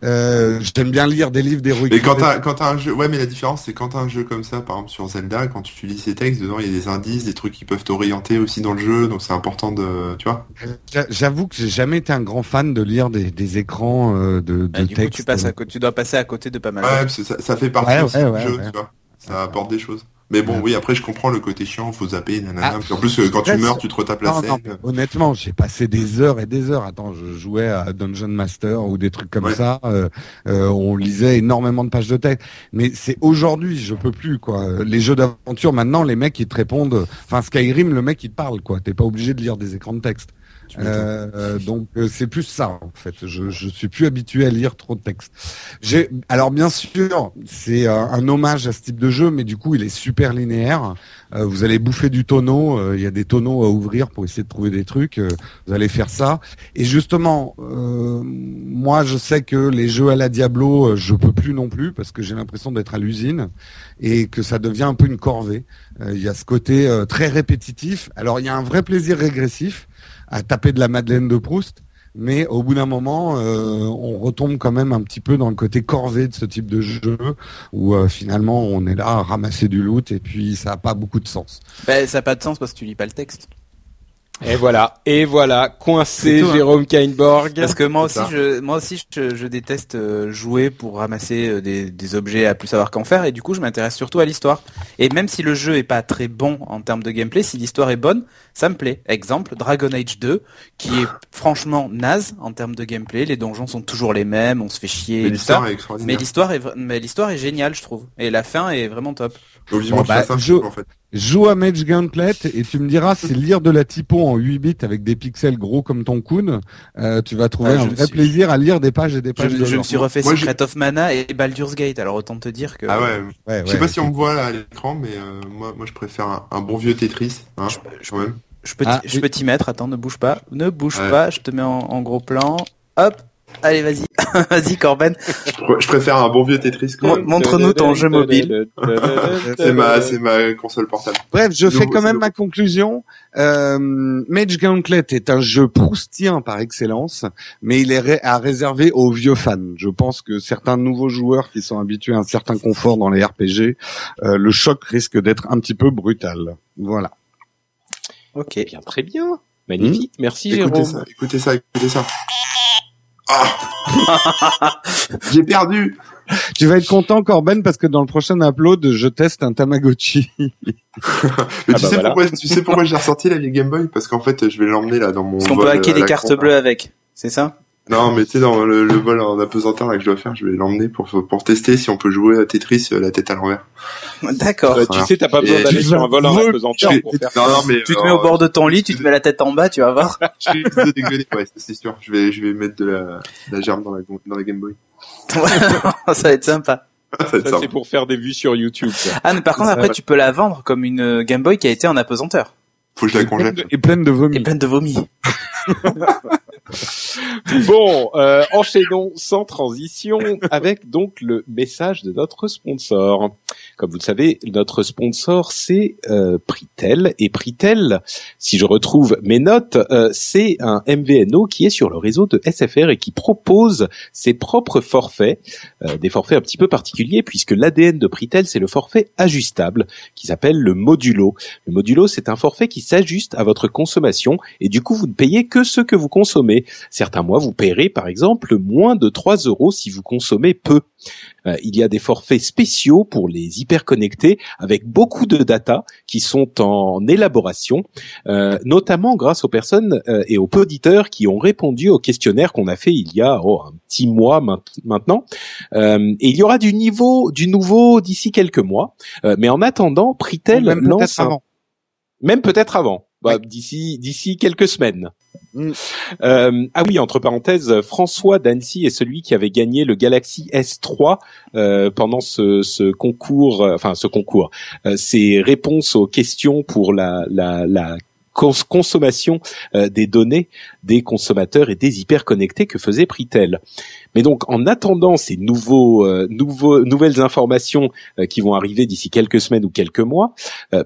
Euh, J'aime bien lire des livres d'héroïque. Mais quand t'as quand t'as un jeu, ouais, mais la différence c'est quand t'as un jeu comme ça, par exemple sur Zelda, quand tu lis ces textes, dedans il y a des indices, des trucs qui peuvent t'orienter aussi dans le jeu, donc c'est important de, tu vois. J'a- J'avoue que j'ai jamais été un grand fan de lire des, des écrans euh, de, de Ah, du coup, texte. tu, passes à, tu dois passer à côté de pas mal. Ouais, de- parce que ça, ça fait partie Ouais, aussi ouais, du ouais, jeu, ouais. tu vois. Ça apporte des choses. Mais bon, oui, après je comprends le côté chiant, faut zapper, nanana. Ah, en plus, euh, quand tu meurs, tu te retapes la Non, non, scène. honnêtement, j'ai passé des heures et des heures. Attends, je jouais à Dungeon Master ou des trucs comme Ouais. ça. euh, euh, on lisait énormément de pages de texte. Mais c'est aujourd'hui, je peux plus quoi. Les jeux d'aventure maintenant, les mecs ils te répondent. Enfin Skyrim, le mec il te parle quoi. T'es pas obligé de lire des écrans de texte. Euh, donc euh, c'est plus ça en fait. Je, je suis plus habitué à lire trop de texte. J'ai alors bien sûr c'est euh, un hommage à ce type de jeu, mais du coup il est super linéaire. Euh, vous allez bouffer du tonneau. euh, Il y a des tonneaux à ouvrir pour essayer de trouver des trucs. vous allez faire ça. Et justement, moi je sais que les jeux à la Diablo, je peux plus non plus parce que j'ai l'impression d'être à l'usine et que ça devient un peu une corvée. Il y a ce côté très répétitif. Alors il y a un vrai plaisir régressif à taper de la Madeleine de Proust. mais au bout d'un moment, euh, on retombe quand même un petit peu dans le côté corvée de ce type de jeu, où euh, finalement on est là à ramasser du loot et puis ça a pas beaucoup de sens. Ben, ça n'a pas de sens parce que tu lis pas le texte. Et voilà, et voilà, coincé hein. Jérôme Kainborg. Parce que moi aussi, je, moi aussi, je, je déteste euh, jouer pour ramasser euh, des, des objets à plus savoir qu'en faire, et du coup, je m'intéresse surtout à l'histoire. Et même si le jeu est pas très bon en termes de gameplay, si l'histoire est bonne, ça me plaît. Exemple, Dragon Age 2, qui est franchement naze en termes de gameplay. Les donjons sont toujours les mêmes, on se fait chier, Mais et tout ça. l'histoire est Mais l'histoire est, mais l'histoire est géniale, je trouve. Et la fin est vraiment top. Bon, bah, en fait. Joue à Mage Gauntlet et tu me diras, c'est lire de la typo en 8 bits avec des pixels gros comme ton Kun. Euh, tu vas trouver Ah, je un me vrai suis- plaisir à lire des pages et des Je, pages. de je me lore. suis refait Moi, Secret of Mana et Baldur's Gate, alors autant te dire que... Ah ouais. Ouais, Je sais ouais. pas si on me voit là à l'écran, mais euh, moi, moi, je préfère un, un bon vieux Tetris, hein, je- quand même. Je peux, Ah, t'y- je oui. peux t'y mettre, attends, ne bouge pas. Ne bouge Ouais. pas, je te mets en, en gros plan. Hop, allez, vas-y. *laughs* vas-y, Corben. Je, pr- je préfère un bon vieux Tetris. Montre-nous ton jeu mobile. *laughs* C'est ma, c'est ma console portable. Bref, je fais quand même ma conclusion. Euh, Mage Gauntlet est un jeu proustien par excellence, mais il est ré- à réserver aux vieux fans. Je pense que certains nouveaux joueurs qui sont habitués à un certain confort dans les RPG, euh, le choc risque d'être un petit peu brutal. Voilà. Ok. Eh bien, très bien. Magnifique. Merci Écoutez Jérôme. ça, écoutez ça, écoutez ça. Ah *laughs* J'ai perdu Tu vas être content, Corben, parce que dans le prochain upload, je teste un Tamagotchi. *laughs* Mais Ah tu, bah sais voilà. pourquoi, tu sais pourquoi j'ai ressorti la vieille Game Boy? Parce qu'en fait, je vais l'emmener là dans mon Parce qu'on peut hacker à des cartes bleues avec. C'est ça? Non, mais tu sais, dans le, le vol en apesanteur là, que je dois faire, je vais l'emmener pour, pour tester si on peut jouer à Tetris euh, la tête à l'envers. D'accord. Euh, tu sais, t'as pas besoin d'aller sur un vol en apesanteur pour faire Non, non, mais Tu te euh, mets au bord de ton lit, tu te mets la tête en bas, tu vas voir. *laughs* Je vais dégueuler. Ouais, c'est sûr. Je vais, je vais mettre de la, de la germe dans la, dans la Game Boy. *laughs* ça va être sympa. *laughs* Ça va être Ça, ça. c'est pour faire des vues sur YouTube. ça. Ah, mais par contre, après, tu peux la vendre comme une euh, Game Boy qui a été en apesanteur. Faut que je la Et pleine congèle. de- et pleine de Et vomi. pleine de vomi. *laughs* Bon, euh, enchaînons sans transition avec donc le message de notre sponsor. Comme vous le savez, notre sponsor c'est euh, Pritel et Pritel, si je retrouve mes notes, euh, c'est un MVNO qui est sur le réseau de SFR et qui propose ses propres forfaits, euh, des forfaits un petit peu particuliers puisque l'ADN de Pritel c'est le forfait ajustable qui s'appelle le modulo. Le modulo c'est un forfait qui s'ajuste à votre consommation et du coup vous ne payez que ce que vous consommez. Certains mois, vous paierez par exemple moins de 3 euros si vous consommez peu. Euh, il y a des forfaits spéciaux pour les hyper connectés avec beaucoup de data qui sont en élaboration, euh, notamment grâce aux personnes euh, et aux auditeurs qui ont répondu au questionnaire qu'on a fait il y a oh, un petit mois maint- maintenant. Euh, et il y aura du niveau, du nouveau d'ici quelques mois. Mais en attendant, Pritel Même lance peut-être un- avant. même peut-être avant. Bah, d'ici d'ici quelques semaines. Mm. Euh, ah oui, entre parenthèses, François d'Annecy est celui qui avait gagné le Galaxy S3 euh, pendant ce, ce concours, euh, enfin ce concours, euh, ces réponses aux questions pour la, la, la cons- consommation euh, des données des consommateurs et des hyperconnectés que faisait Pritel. Mais donc, en attendant ces nouveaux, euh, nouvelles informations euh, qui vont arriver d'ici quelques semaines ou quelques mois,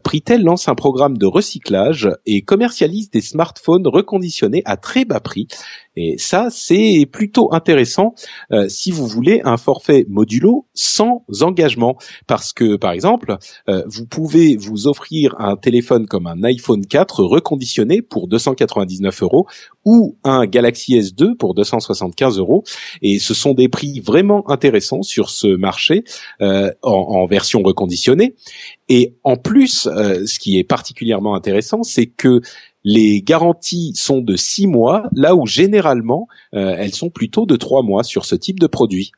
Pritel lance un programme de recyclage et commercialise des smartphones reconditionnés à très bas prix. Et ça, c'est plutôt intéressant euh, si vous voulez un forfait modulo sans engagement. Parce que, par exemple, euh, vous pouvez vous offrir un téléphone comme un iPhone 4 reconditionné pour 299 euros ou un Galaxy S2 pour 275 euros. Et ce sont des prix vraiment intéressants sur ce marché euh, en, version reconditionnée. Et en plus, euh, ce qui est particulièrement intéressant, c'est que les garanties sont de six mois, là où généralement euh, elles sont plutôt de trois mois sur ce type de produit.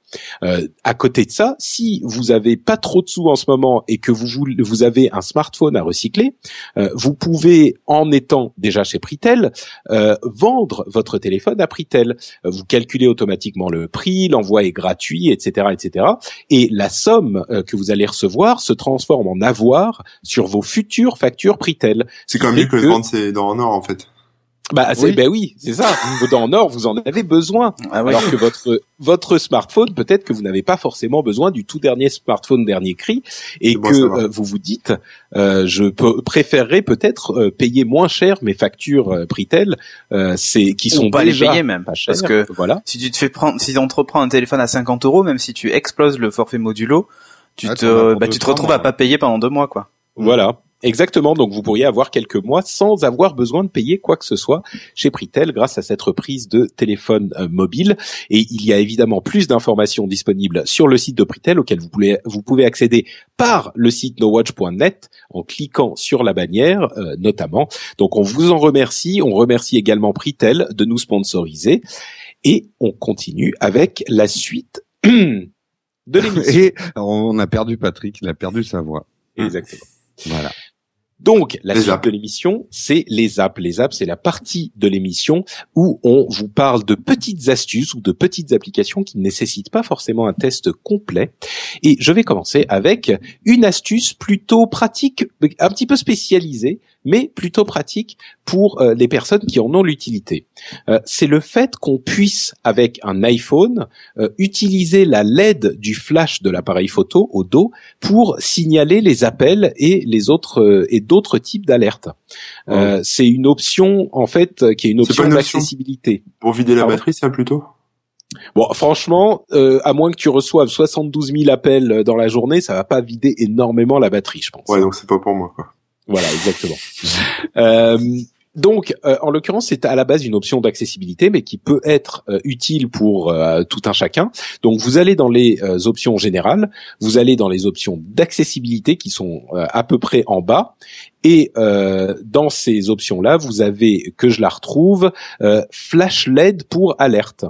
Euh, à côté de ça, si vous avez pas trop de sous en ce moment et que vous vous avez un smartphone à recycler, euh, vous pouvez, en étant déjà chez Pritel, euh, vendre votre téléphone à Pritel. Euh, Vous calculez automatiquement le prix, l'envoi est gratuit, etc., etc. Et la somme euh, que vous allez recevoir se transforme en avoir sur vos futures factures Pritel. C'est quand même mieux que de vendre ses dents en or, en fait. Bah, c'est, Oui. ben oui, c'est ça. Dans Nord, vous en avez besoin. Ah ouais. Alors que votre votre smartphone, peut-être que vous n'avez pas forcément besoin du tout dernier smartphone dernier cri, et bon que euh, vous vous dites, euh, je peux, préférerais peut-être euh, payer moins cher mes factures euh, Pritel, euh, c'est qui Ou sont pas les déjà payer même, pas chères. parce que voilà. Si tu te fais prendre, si on te reprend un téléphone à 50 euros, même si tu exploses le forfait modulo, tu Ah, te, bah, tu te retrouves à pas payer pendant deux mois, quoi. Voilà. Exactement. Donc vous pourriez avoir quelques mois sans avoir besoin de payer quoi que ce soit chez Pritel grâce à cette reprise de téléphone euh, mobile. Et il y a évidemment plus d'informations disponibles sur le site de Pritel auquel vous pouvez, vous pouvez accéder par le site nowatch.net en cliquant sur la bannière euh, notamment. Donc on vous en remercie. On remercie également Pritel de nous sponsoriser. Et on continue avec la suite *clears throat* de l'émission. Et on a perdu Patrick, il a perdu sa voix. Exactement. Voilà. Donc, la Les suite apps. de l'émission, c'est les apps. Les apps, c'est la partie de l'émission où on vous parle de petites astuces ou de petites applications qui ne nécessitent pas forcément un test complet. Et je vais commencer avec une astuce plutôt pratique, un petit peu spécialisée, mais plutôt pratique pour euh, les personnes qui en ont l'utilité. Euh, c'est le fait qu'on puisse, avec un iPhone, euh, utiliser la LED du flash de l'appareil photo au dos pour signaler les appels et les autres euh, et d'autres types d'alertes. Euh, C'est une option en fait euh, qui est une option d'accessibilité. Pour vider la Pardon batterie, ça plutôt? Bon, franchement, euh, à moins que tu reçoives 72 000 appels dans la journée, ça va pas vider énormément la batterie, je pense. Ouais, donc c'est pas pour moi, quoi. Voilà, exactement. Euh, donc, euh, en l'occurrence, c'est à la base une option d'accessibilité, mais qui peut être euh, utile pour euh, tout un chacun. Donc, vous allez dans les euh, options générales, vous allez dans les options d'accessibilité qui sont euh, à peu près en bas, et euh, dans ces options-là, vous avez que je la retrouve euh, flash LED pour alerte.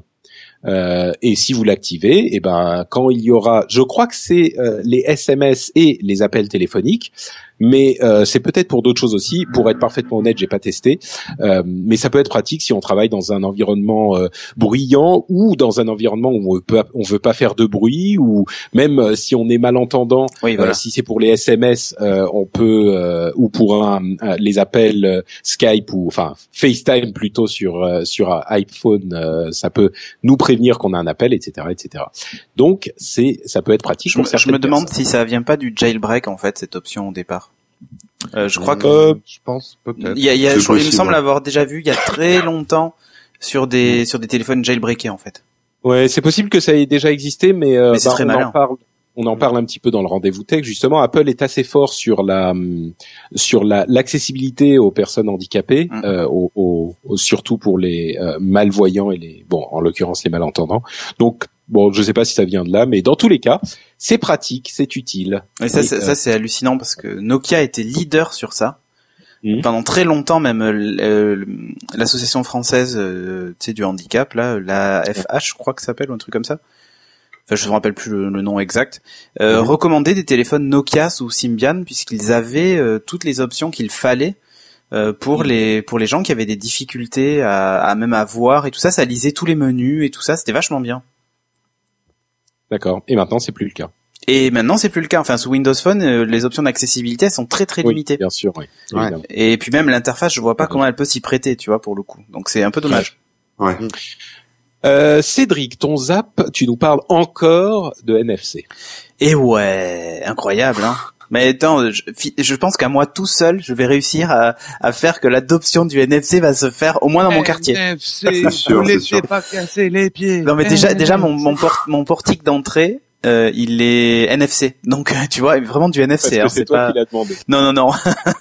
Euh, et si vous l'activez, et ben quand il y aura, je crois que c'est euh, les SMS et les appels téléphoniques, mais euh, c'est peut-être pour d'autres choses aussi. Pour être parfaitement honnête, j'ai pas testé, Euh, mais ça peut être pratique si on travaille dans un environnement euh, bruyant ou dans un environnement où on veut pas, on veut pas faire de bruit, ou même euh, si on est malentendant. Oui, Euh, voilà. si c'est pour les SMS, euh, on peut euh, ou pour un, les appels Skype ou enfin FaceTime plutôt sur euh, sur un iPhone, euh, ça peut nous prévenir qu'on a un appel, etc., etc. Donc c'est ça peut être pratique. Je, me- je me demande si ça vient pas du jailbreak en fait cette option au départ. Euh, je crois que Euh, je pense peut-être. il y a, il y a- C'est je- il me possible, semble avoir déjà vu il y a très *laughs* longtemps sur des sur des téléphones jailbreakés en fait. Ouais, c'est possible que ça ait déjà existé, mais, euh, Mais bah, très on malin. en parle. On en parle un petit peu dans le rendez-vous tech. Justement, Apple est assez fort sur la hum, sur la l'accessibilité aux personnes handicapées, Mm. euh, au- au- au- surtout pour les euh, malvoyants et les bon, en l'occurrence les malentendants. Donc bon, je sais pas si ça vient de là, mais dans tous les cas, c'est pratique, c'est utile. Et ça, Et, c'est- euh, ça c'est hallucinant parce que Nokia était leader sur ça. Mhm. Pendant très longtemps, même euh, l'association française euh, du handicap, là, la FH, je crois que ça s'appelle, ou un truc comme ça. Enfin, je me rappelle plus le, le nom exact. Euh, Mhm. Recommandait des téléphones Nokia sous Symbian puisqu'ils avaient toutes les options qu'il fallait euh, pour Mhm. les pour les gens qui avaient des difficultés à, à même à voir et tout ça. Ça lisait tous les menus et tout ça. C'était vachement bien. D'accord. Et maintenant, c'est plus le cas. Et maintenant, c'est plus le cas. Enfin, sous Windows Phone, euh, les options d'accessibilité sont très très Oui, limitées. bien sûr. Oui, Ouais. Et puis même l'interface, je vois pas comment elle peut s'y prêter, tu vois, pour le coup. Donc c'est un peu dommage. Ouais. Euh, Cédric, ton zap, tu nous parles encore de NFC. Et ouais, incroyable, hein. Mais attends, je, je pense qu'à moi tout seul, je vais réussir à, à faire que l'adoption du NFC va se faire au moins dans mon quartier. *laughs* C'est sûr, c'est sûr. pas casser les pieds. Non mais déjà, déjà mon mon, port- mon portique d'entrée, euh, il est NFC. Donc tu vois, vraiment du Parce NFC. que hein, c'est c'est toi pas. qui l'as demandé. Non non non. De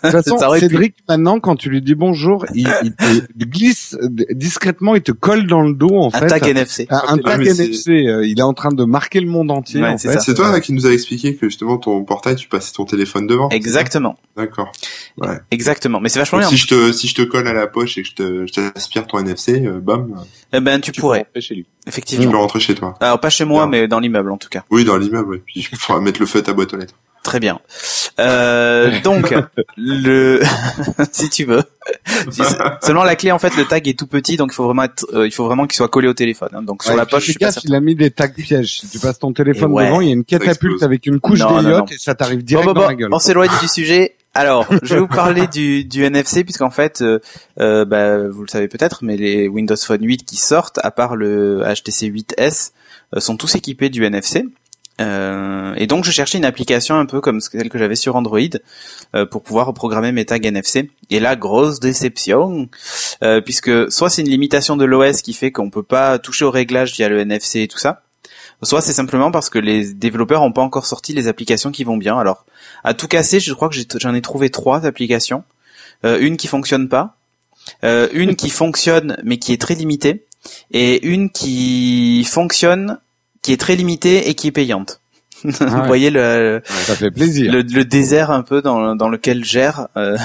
toute *laughs* façon, Ça aurait pu. Cédric, maintenant, quand tu lui dis bonjour, il, il te glisse euh, discrètement, il te colle dans le dos, en Un fait. tag NFC. Un, un Ah, tag NFC. euh, il est en train de marquer le monde entier, Ouais, en c'est toi là, qui nous a expliqué que justement ton portail, tu passais ton téléphone devant. Exactement, D'accord. Ouais. exactement. Mais c'est vachement Donc, bien. si je te si je te colle à la poche et que je te je t'aspire ton NFC, euh, bam, Eh ben tu, Tu pourrais, chez lui. Tu effectivement. peux rentrer chez toi. Alors pas chez moi, mais dans l'immeuble en tout cas. Oui, dans l'immeuble. Ouais. Puis il faudra *laughs* mettre le feu à ta boîte aux lettres. Très bien. Euh, donc le *laughs* si tu veux. *laughs* Seulement la clé en fait le tag est tout petit donc il faut vraiment être euh, il faut vraiment qu'il soit collé au téléphone. hein. Donc sur Ouais, la poche je suis pas gaffe, certain. il a mis des tags pièges. Si tu passes ton téléphone Et ouais. devant, il y a une catapulte avec une couche non. et ça t'arrive Bon, direct bon, dans bon, la gueule. on s'éloigne du sujet. Alors, *laughs* je vais vous parler du, du NFC puisqu'en fait, euh, euh, bah, vous le savez peut-être, mais les Windows Phone 8 qui sortent, à part le HTC 8S, euh, sont tous équipés du NFC. Euh, et donc je cherchais une application un peu comme celle que j'avais sur Android euh, pour pouvoir reprogrammer mes tags NFC. Et là, grosse déception, euh, puisque soit c'est une limitation de l'OS qui fait qu'on peut pas toucher au réglage via le NFC et tout ça, soit c'est simplement parce que les développeurs n'ont pas encore sorti les applications qui vont bien. Alors, à tout casser, je crois que j'en ai, trouvé trois applications, euh, une qui fonctionne pas, euh, une qui fonctionne mais qui est très limitée, et une qui fonctionne qui est très limitée et qui est payante. *laughs* Ah Vous voyez le, Ça fait plaisir. le, le désert un peu dans, dans lequel gère. Euh...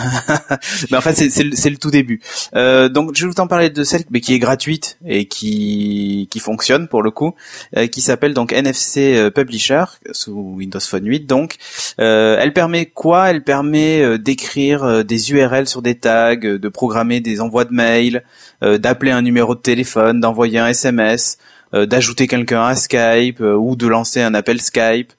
*laughs* mais en fait, c'est, c'est, le, le tout début. Euh, donc, je vais vous en parler de celle mais qui est gratuite et qui qui fonctionne pour le coup, euh, qui s'appelle donc NFC euh, Publisher sous Windows Phone 8. Donc, euh, elle permet quoi? Elle permet euh, d'écrire des URL sur des tags, de programmer des envois de mails, euh, d'appeler un numéro de téléphone, d'envoyer un SMS d'ajouter quelqu'un à Skype euh, ou de lancer un appel Skype.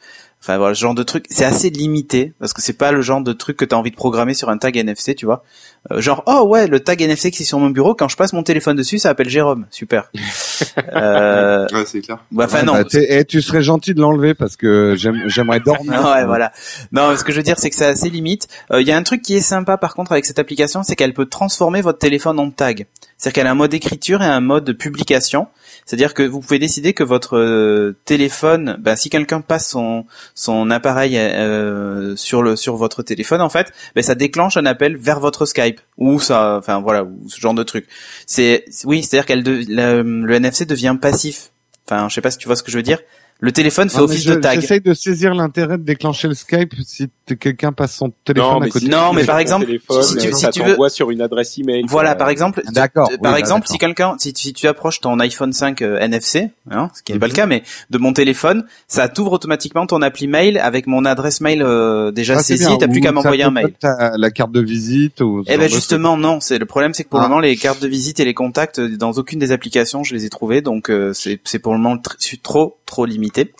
Enfin voilà, ce genre de truc, c'est assez limité parce que c'est pas le genre de truc que tu as envie de programmer sur un tag NFC, tu vois. Euh, genre oh ouais, le tag NFC qui est sur mon bureau, quand je passe mon téléphone dessus, ça appelle Jérôme. Super. *laughs* euh, Ouais, c'est clair. bah, enfin Ouais, non. bah, eh, tu serais gentil de l'enlever parce que j'aime- j'aimerais dormir. *laughs* ouais, voilà. Non, ce que je veux dire, c'est que c'est assez limite. Euh, Il y a un truc qui est sympa, par contre, avec cette application, c'est qu'elle peut transformer votre téléphone en tag. C'est-à-dire qu'elle a un mode écriture et un mode publication. C'est-à-dire que vous pouvez décider que votre euh, téléphone, ben, si quelqu'un passe son son appareil euh, sur le sur votre téléphone, en fait, ben, ça déclenche un appel vers votre Skype ou ça, enfin voilà, ou ce genre de truc. C'est oui, c'est-à-dire qu'elle le, le NFC devient passif. Enfin, je sais pas si tu vois ce que je veux dire. Le téléphone fait Non, office je- de tag. J'essaye de saisir l'intérêt de déclencher le Skype si quelqu'un passe son téléphone mais à côté. si- Non, mais sur par ton exemple, téléphone, si tu- euh, si ça tu veux- t'envoie sur une adresse email. Voilà, par exemple, D'accord, oui, par bah, exemple, si quelqu'un, si, si tu approches ton iPhone 5 euh, NFC, hein, ce qui n'est pas Mhm. le cas, mais de mon téléphone, ça t'ouvre automatiquement ton appli mail avec mon adresse mail euh, déjà Ah, saisie. T'as plus qu'à m'envoyer un mail. la carte de visite ou. Eh ben justement non, c'est le problème, c'est que pour le Ah. moment les cartes de visite et les contacts euh, dans aucune des applications je les ai trouvées, donc euh, c'est c'est pour le moment tr- trop trop limité.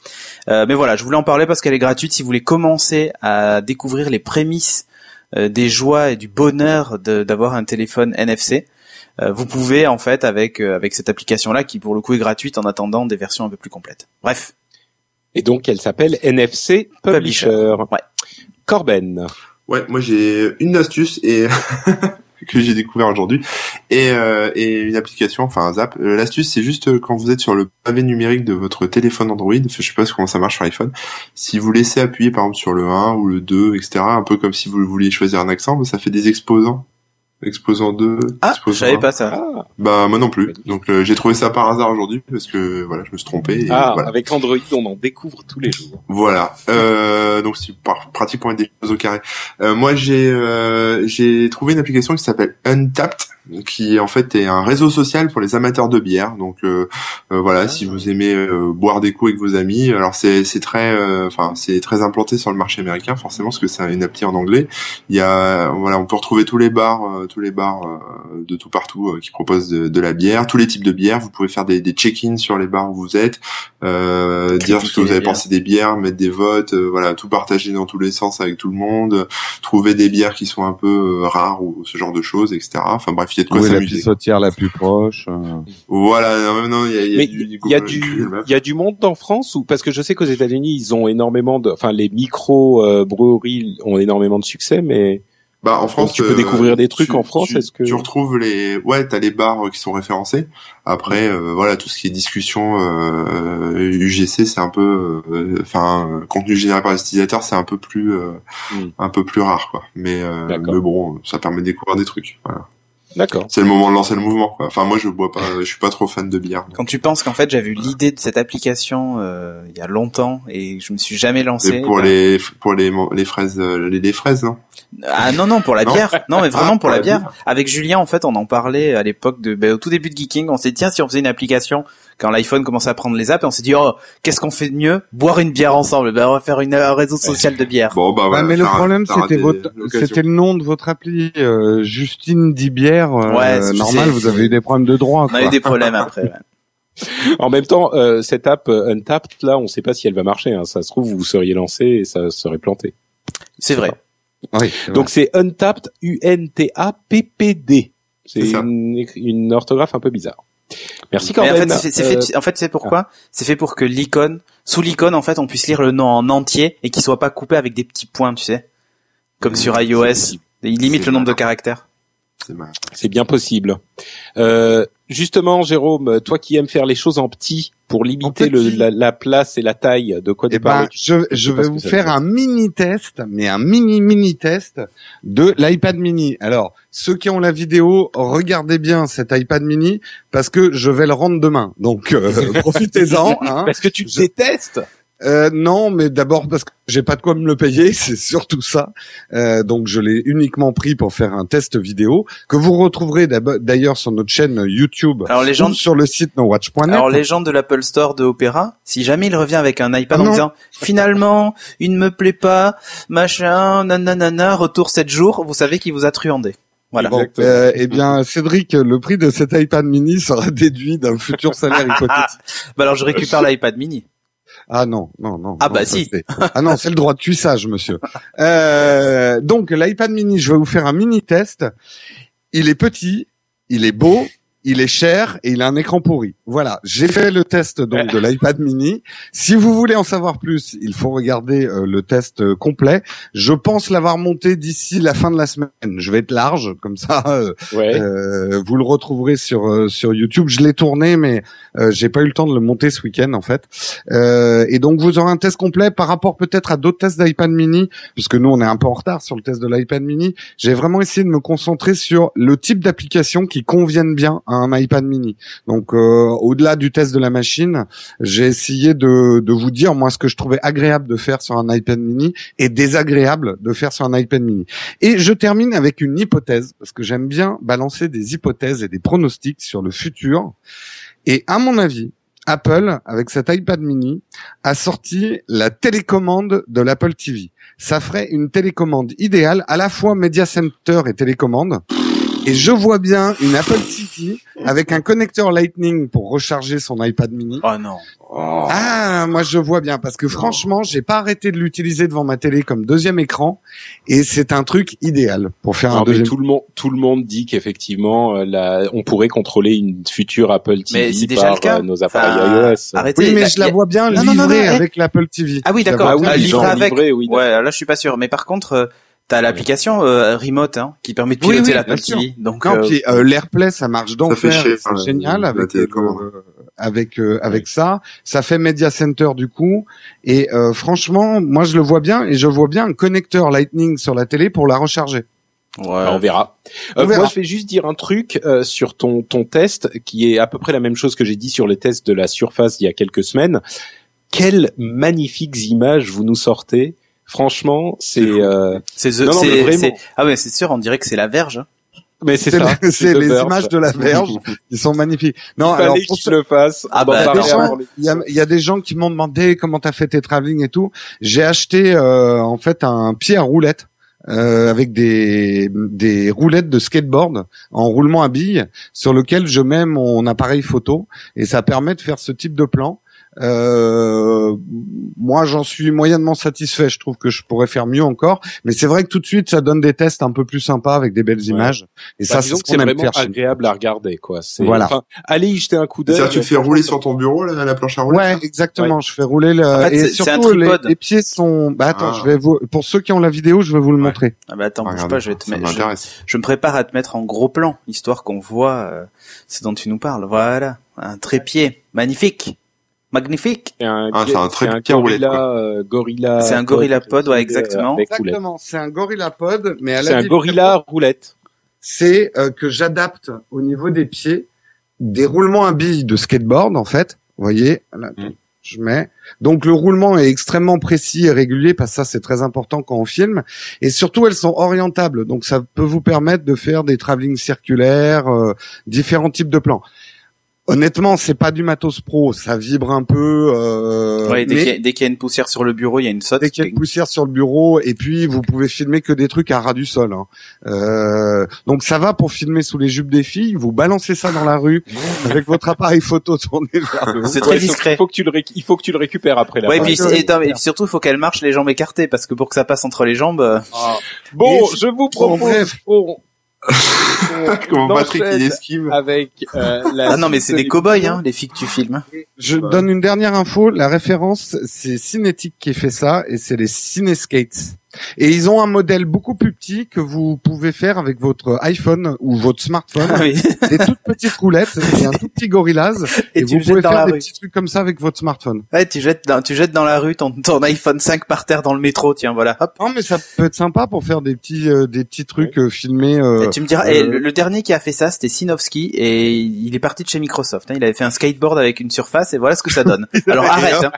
Euh, mais voilà, je voulais en parler parce qu'elle est gratuite. Si vous voulez commencer à découvrir les prémices euh, des joies et du bonheur de- d'avoir un téléphone NFC, euh, vous pouvez en fait avec euh, avec cette application là qui pour le coup est gratuite en attendant des versions un peu plus complètes. Bref, Et donc, elle s'appelle NFC Publisher. Publisher. Ouais. Corben. Ouais, moi j'ai une astuce et *laughs* que j'ai découvert aujourd'hui et, euh, et une application, enfin un zap. Euh, L'astuce c'est juste euh, quand vous êtes sur le pavé numérique de votre téléphone Android, je sais pas comment ça marche sur iPhone, si vous laissez appuyer par exemple sur le 1 ou le 2, etc., un peu comme si vous vouliez choisir un accent, ça fait des exposants. Exposant 2, ah, je savais 1. pas ça. Ah, Bah moi non plus. Donc euh, j'ai trouvé ça par hasard aujourd'hui parce que voilà, je me suis trompé. Et, Ah, voilà. avec Android, on en découvre tous les jours. Voilà. Euh, donc c'est par- pratique pour mettre des choses au carré. Euh, moi j'ai euh, j'ai trouvé une application qui s'appelle Untapped, qui en fait est un réseau social pour les amateurs de bière. Donc euh, euh, voilà, Ah. si vous aimez euh, boire des coups avec vos amis, alors c'est c'est très euh, enfin c'est très implanté sur le marché américain forcément parce que c'est une appli en anglais. Il y a voilà, on peut retrouver tous les bars tous les bars de tout partout qui proposent de, de la bière, tous les types de bières. Vous pouvez faire des, des check-ins sur les bars où vous êtes, euh, dire ce que vous avez bières. pensé des bières, mettre des votes, euh, voilà, tout partager dans tous les sens avec tout le monde, trouver des bières qui sont un peu rares ou ce genre de choses, etc. Enfin bref, il y a de quoi est la s'amuser. pissotière la plus proche euh. Voilà, non, non, il y a, y a Mais du, il y a du- il y a du monde en France ou parce que je sais qu'aux États-Unis ils ont énormément de, enfin les micro euh, breweries ont énormément de succès, mais Bah en France, tu peux euh, découvrir des trucs tu- en France, tu- est-ce que- tu retrouves les, ouais, t'as les bars euh, qui sont référencés. Après, euh, voilà, tout ce qui est discussion euh, UGC, c'est un peu, euh, enfin, euh, contenu généré par les utilisateurs, c'est un peu plus, euh, Hmm. un peu plus rare, quoi. Mais, euh, mais bon, ça permet de découvrir des trucs. Voilà. D'accord. C'est le moment de lancer le mouvement. Quoi. Enfin, moi, je bois pas, je suis pas trop fan de bière. Quand tu penses qu'en fait j'avais eu l'idée de cette application euh, il y a longtemps et je me suis jamais lancé. Et pour bah- les, pour les, les fraises, euh, les, les fraises, non Ah non non pour la Non. bière. Non mais vraiment Ah, pour la bière. Avec Julien en fait on en parlait à l'époque de ben, au tout début de Geeking. On s'est dit tiens si on faisait une application quand l'iPhone commençait à prendre les apps et on s'est dit oh qu'est-ce qu'on fait de mieux? Boire une bière ensemble. Ben on va faire une, un réseau social de bière. Bon, bah, Ouais, voilà, mais le problème, c'était votre, c'était le nom de votre appli, euh, Justine Dibière. Euh, Ouais, normal, vous avez eu des problèmes de droit. On a eu des problèmes après. ouais. *laughs* En même temps, euh, cette app euh, Untapped là, on sait pas si elle va marcher. Hein. Ça se trouve vous seriez lancé et ça serait planté. C'est vrai. Oui, Donc c'est Untapped, U-N-T-A-P-P-D. C'est une, une orthographe un peu bizarre. Merci Mais en fait, c'est c'est Euh, fait, en fait, c'est pourquoi C'est fait pour que l'icône, sous l'icône, en fait, on puisse lire le nom en entier et qu'il soit pas coupé avec des petits points, tu sais, comme sur iOS. Il limite le nombre de caractères. C'est bien possible. Euh, justement, Jérôme, toi qui aimes faire les choses en petit pour limiter le, la, la place et la taille de quoi Eh ben, je, je vais vous faire un mini test, mais un mini mini test de l'iPad mini. Alors, ceux qui ont la vidéo, regardez bien cet iPad mini parce que je vais le rendre demain. Donc, euh, *laughs* profitez-en. Hein. Parce que tu Je- détestes. Euh, non, mais d'abord parce que j'ai pas de quoi me le payer, *laughs* c'est surtout ça. Euh, donc je l'ai uniquement pris pour faire un test vidéo que vous retrouverez d'ailleurs sur notre chaîne YouTube Alors les gens, ou sur le site nowatch.net. alors les gens de l'Apple Store de Opera, si jamais il revient avec un iPad Ah en disant finalement il ne me plaît pas, machin, nanana, retour 7 jours, vous savez qu'il vous a truandé. Voilà. Bon, euh, eh bien, Cédric, le prix de cet iPad mini sera *laughs* déduit d'un futur salaire *laughs* hypothétique. Bah alors je récupère l'iPad mini. Ah non, non, non. Ah non, bah si. Ah non, c'est le droit de cuissage, monsieur. Euh, donc l'iPad mini, je vais vous faire un mini test. Il est petit, il est beau, il est cher et il a un écran pourri. Voilà, j'ai fait le test donc de l'iPad mini. Si vous voulez en savoir plus, il faut regarder euh, le test euh, complet. Je pense l'avoir monté d'ici la fin de la semaine. Je vais être large, comme ça, euh, Ouais. euh, vous le retrouverez sur euh, sur YouTube. Je l'ai tourné, mais euh, j'ai pas eu le temps de le monter ce week-end en fait. Euh, et donc vous aurez un test complet par rapport peut-être à d'autres tests d'iPad Mini, puisque nous on est un peu en retard sur le test de l'iPad Mini. J'ai vraiment essayé de me concentrer sur le type d'application qui conviennent bien à un iPad Mini. Donc euh, au-delà du test de la machine, j'ai essayé de de vous dire moi ce que je trouvais agréable de faire sur un iPad Mini et désagréable de faire sur un iPad Mini. Et je termine avec une hypothèse, parce que j'aime bien balancer des hypothèses et des pronostics sur le futur. Et à mon avis, Apple, avec cet iPad mini, a sorti la télécommande de l'Apple TV. Ça ferait une télécommande idéale, à la fois Media Center et télécommande. Et je vois bien une Apple TV avec un connecteur Lightning pour recharger son iPad mini. Oh non. Ah, moi je vois bien parce que franchement, j'ai pas arrêté de l'utiliser devant ma télé comme deuxième écran et c'est un truc idéal pour faire Non, un mais deuxième. tout le monde, tout le monde dit qu'effectivement, euh, on pourrait contrôler une future Apple TV Mais déjà par le cas. euh, nos appareils Enfin, iOS. Arrêtez. Oui, mais la- je la vois bien Non, livrée non, eh. avec l'Apple TV. Ah oui, d'accord. Ah oui, bien Ah, les livré gens avec. oui, Ouais, là je suis pas sûr. Mais par contre, euh, t'as l'application euh, Remote hein, qui permet de Oui, piloter oui, l'Apple. TV. Donc Non, euh, puis euh, l'AirPlay, ça marche d'enfer, chier, c'est enfin, génial avec euh, avec euh, avec ça. Ça fait Media Center du coup, et euh, franchement, moi je le vois bien et je vois bien un connecteur Lightning sur la télé pour la recharger. ouais. on verra. On Euh, verra. Moi, je vais juste dire un truc euh, sur ton ton test, qui est à peu près la même chose que j'ai dit sur le test de la Surface il y a quelques semaines. Quelles magnifiques images vous nous sortez. Franchement, c'est. Euh... c'est vraiment. ah ouais, c'est sûr. On dirait que c'est la verge. hein. Mais c'est ça. c'est les Verge. images de la Verge. *laughs* Ils sont magnifiques. Non, Il alors fallait pour qu'il ceux- le fasse. Ah bah, y a, il y a des gens qui m'ont demandé comment t'as fait tes travelling et tout. J'ai acheté euh, en fait un pied à roulette euh, avec des des roulettes de skateboard en roulement à billes sur lequel je mets mon appareil photo et ça permet de faire ce type de plan. Euh, moi, j'en suis moyennement satisfait. Je trouve que je pourrais faire mieux encore, mais c'est vrai que tout de suite, ça donne des tests un peu plus sympas avec des belles images. Et Bah, ça, c'est ce vraiment faire. agréable à regarder, quoi. Voilà. enfin, allez y jeter un coup d'œil. C'est-à-dire, tu fais rouler sur ton bureau, là, la planche à rouler Ouais, exactement. Je fais rouler le. En fait, et c'est- c'est un surtout les, les pieds sont. Bah attends, Ah. je vais vous. Pour ceux qui ont la vidéo, je vais vous le Ouais. montrer. Ah bah attends, bouge Regarde, pas. Je vais te ça mettre. Je, je me prépare à te mettre en gros plan, histoire qu'on voit euh, ce dont tu nous parles. Voilà, un trépied magnifique, magnifique. C'est un, Ah, c'est un très gorilla, euh, gorilla. C'est un gorilla pod, ouais, euh, exactement. Exactement. C'est un gorilla pod, mais à la C'est un gorilla roulette. C'est euh, que j'adapte au niveau des pieds des roulements à billes de skateboard en fait. Vous voyez, là, Mm. je mets. Donc le roulement est extrêmement précis et régulier parce que ça c'est très important quand on filme. Et surtout elles sont orientables, donc ça peut vous permettre de faire des travelling circulaires, euh, différents types de plans. Honnêtement, c'est pas du matos pro, ça vibre un peu. Euh, ouais, dès qu'il y, a une poussière sur le bureau, il y a une saute. Dès qu'il y a une poussière sur le bureau, et puis vous pouvez filmer que des trucs à ras du sol. Hein. Euh, donc ça va pour filmer sous les jupes des filles. Vous balancez ça dans la rue avec votre appareil photo tourné vers le C'est très discret. Il faut que tu le il faut que tu le récupères après. La ouais, et puis et, surtout, il faut qu'elle marche les jambes écartées parce que pour que ça passe entre les jambes. Euh, ah. Bon, je vous propose. *laughs* Comment Patrick il esquive avec euh, Ah non mais c'est des cow-boys hein, les filles que tu filmes. Je donne une dernière info, la référence c'est Cinétique qui fait ça et c'est les Cineskates. Et ils ont un modèle beaucoup plus petit que vous pouvez faire avec votre iPhone ou votre smartphone. Ah *laughs* des toutes petites roulettes et un tout petit gorillaz. Et, vous pouvez faire des petits trucs comme ça avec votre smartphone. Ouais, tu jettes dans, tu jettes dans la rue ton, ton iPhone 5 par terre dans le métro, tiens, voilà. Hop. Non, mais ça peut être sympa pour faire des petits, euh, des petits trucs euh, filmés. Euh, tu me diras, le, dernier qui a fait ça, c'était Sinofsky et il est parti de chez Microsoft. Hein. Il avait fait un skateboard avec une surface et voilà ce que ça donne. *laughs* Alors arrête. Hein.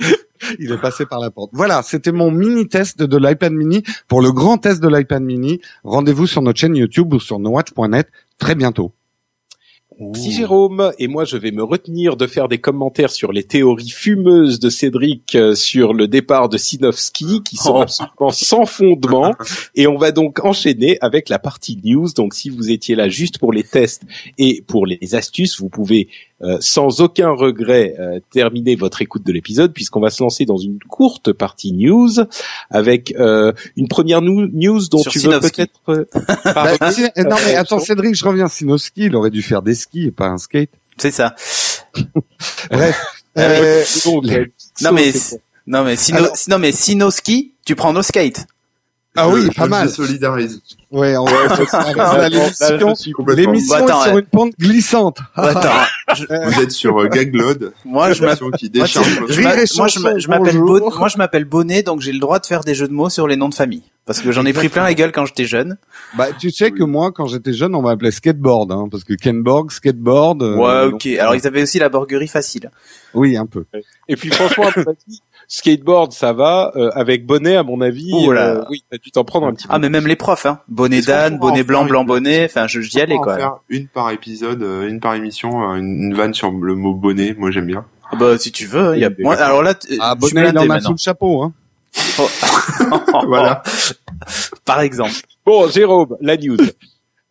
*laughs* il est passé par la porte. Voilà, c'était mon mini test de l'iPad mini. Pour le grand test de l'iPad mini, rendez-vous sur notre chaîne YouTube ou sur nowatch.net très bientôt. Si Jérôme, et moi je vais me retenir de faire des commentaires sur les théories fumeuses de Cédric euh, sur le départ de Sinovski, qui sont oh. absolument sans fondement, et on va donc enchaîner avec la partie news. Donc si vous étiez là juste pour les tests et pour les astuces, vous pouvez euh, sans aucun regret euh, terminer votre écoute de l'épisode puisqu'on va se lancer dans une courte partie news avec euh, une première news dont tu veux peut-être *laughs* bah, non mais attends Cédric je reviens. Sinoski il aurait dû faire des skis et pas un skate. C'est ça. Bref *laughs* non mais non mais Sino, non mais Sinoski tu prends nos skate ah oui, pas mal. Je solidarise. Ouais, on va l'émission. L'émission est sur une pente glissante. Attends, vous êtes sur euh, Gaglode. Moi, je m'appelle moi, je m'appelle Bonnet, donc j'ai le droit de faire des jeux de mots sur les noms de famille. Parce que j'en ai pris plein la gueule quand j'étais jeune. Bah, tu sais que moi, quand j'étais jeune, on m'appelait skateboard, hein, parce que Kenborg, skateboard. Euh, ouais, ok. Alors, ils avaient aussi la borguerie facile. Oui, un peu. Et puis, franchement, *laughs* skateboard, ça va. Euh, avec bonnet, à mon avis, euh, oui, t'as dû t'en prendre un petit peu. Ah, mais même les profs, hein. Bonnet d'âne, bonnet blanc, blanc bonnet. Enfin, je j'y allais quoi. Faire une par épisode, euh, une par émission, une, vanne sur le mot bonnet. Moi, j'aime bien. Ah bah, si tu veux, il y a. Moi, alors là, ah, bonnet, il en a sous le chapeau, hein. *laughs* voilà. Par exemple. Bon, Jérôme, la news.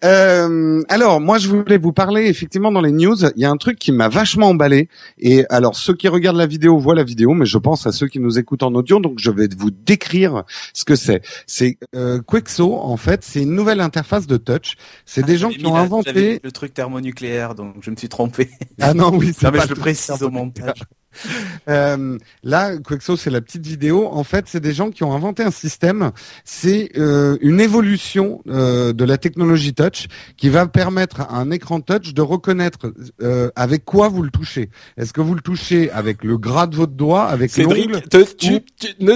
Euh, alors, moi, je voulais vous parler effectivement dans les news. Il y a un truc qui m'a vachement emballé. Et alors, ceux qui regardent la vidéo voient la vidéo, mais je pense à ceux qui nous écoutent en audio, donc je vais vous décrire ce que c'est. C'est euh, Quexo, en fait, c'est une nouvelle interface de touch. C'est des ah, gens qui ont inventé le truc thermonucléaire, donc je me suis trompé. Ah non, oui, c'est pas je le précise au montage. *laughs* Euh, là, Quexo, c'est la petite vidéo. En fait, c'est des gens qui ont inventé un système. C'est euh, une évolution euh, de la technologie touch qui va permettre à un écran touch de reconnaître euh, avec quoi vous le touchez. Est-ce que vous le touchez avec le gras de votre doigt, avec l'ongle tu, ne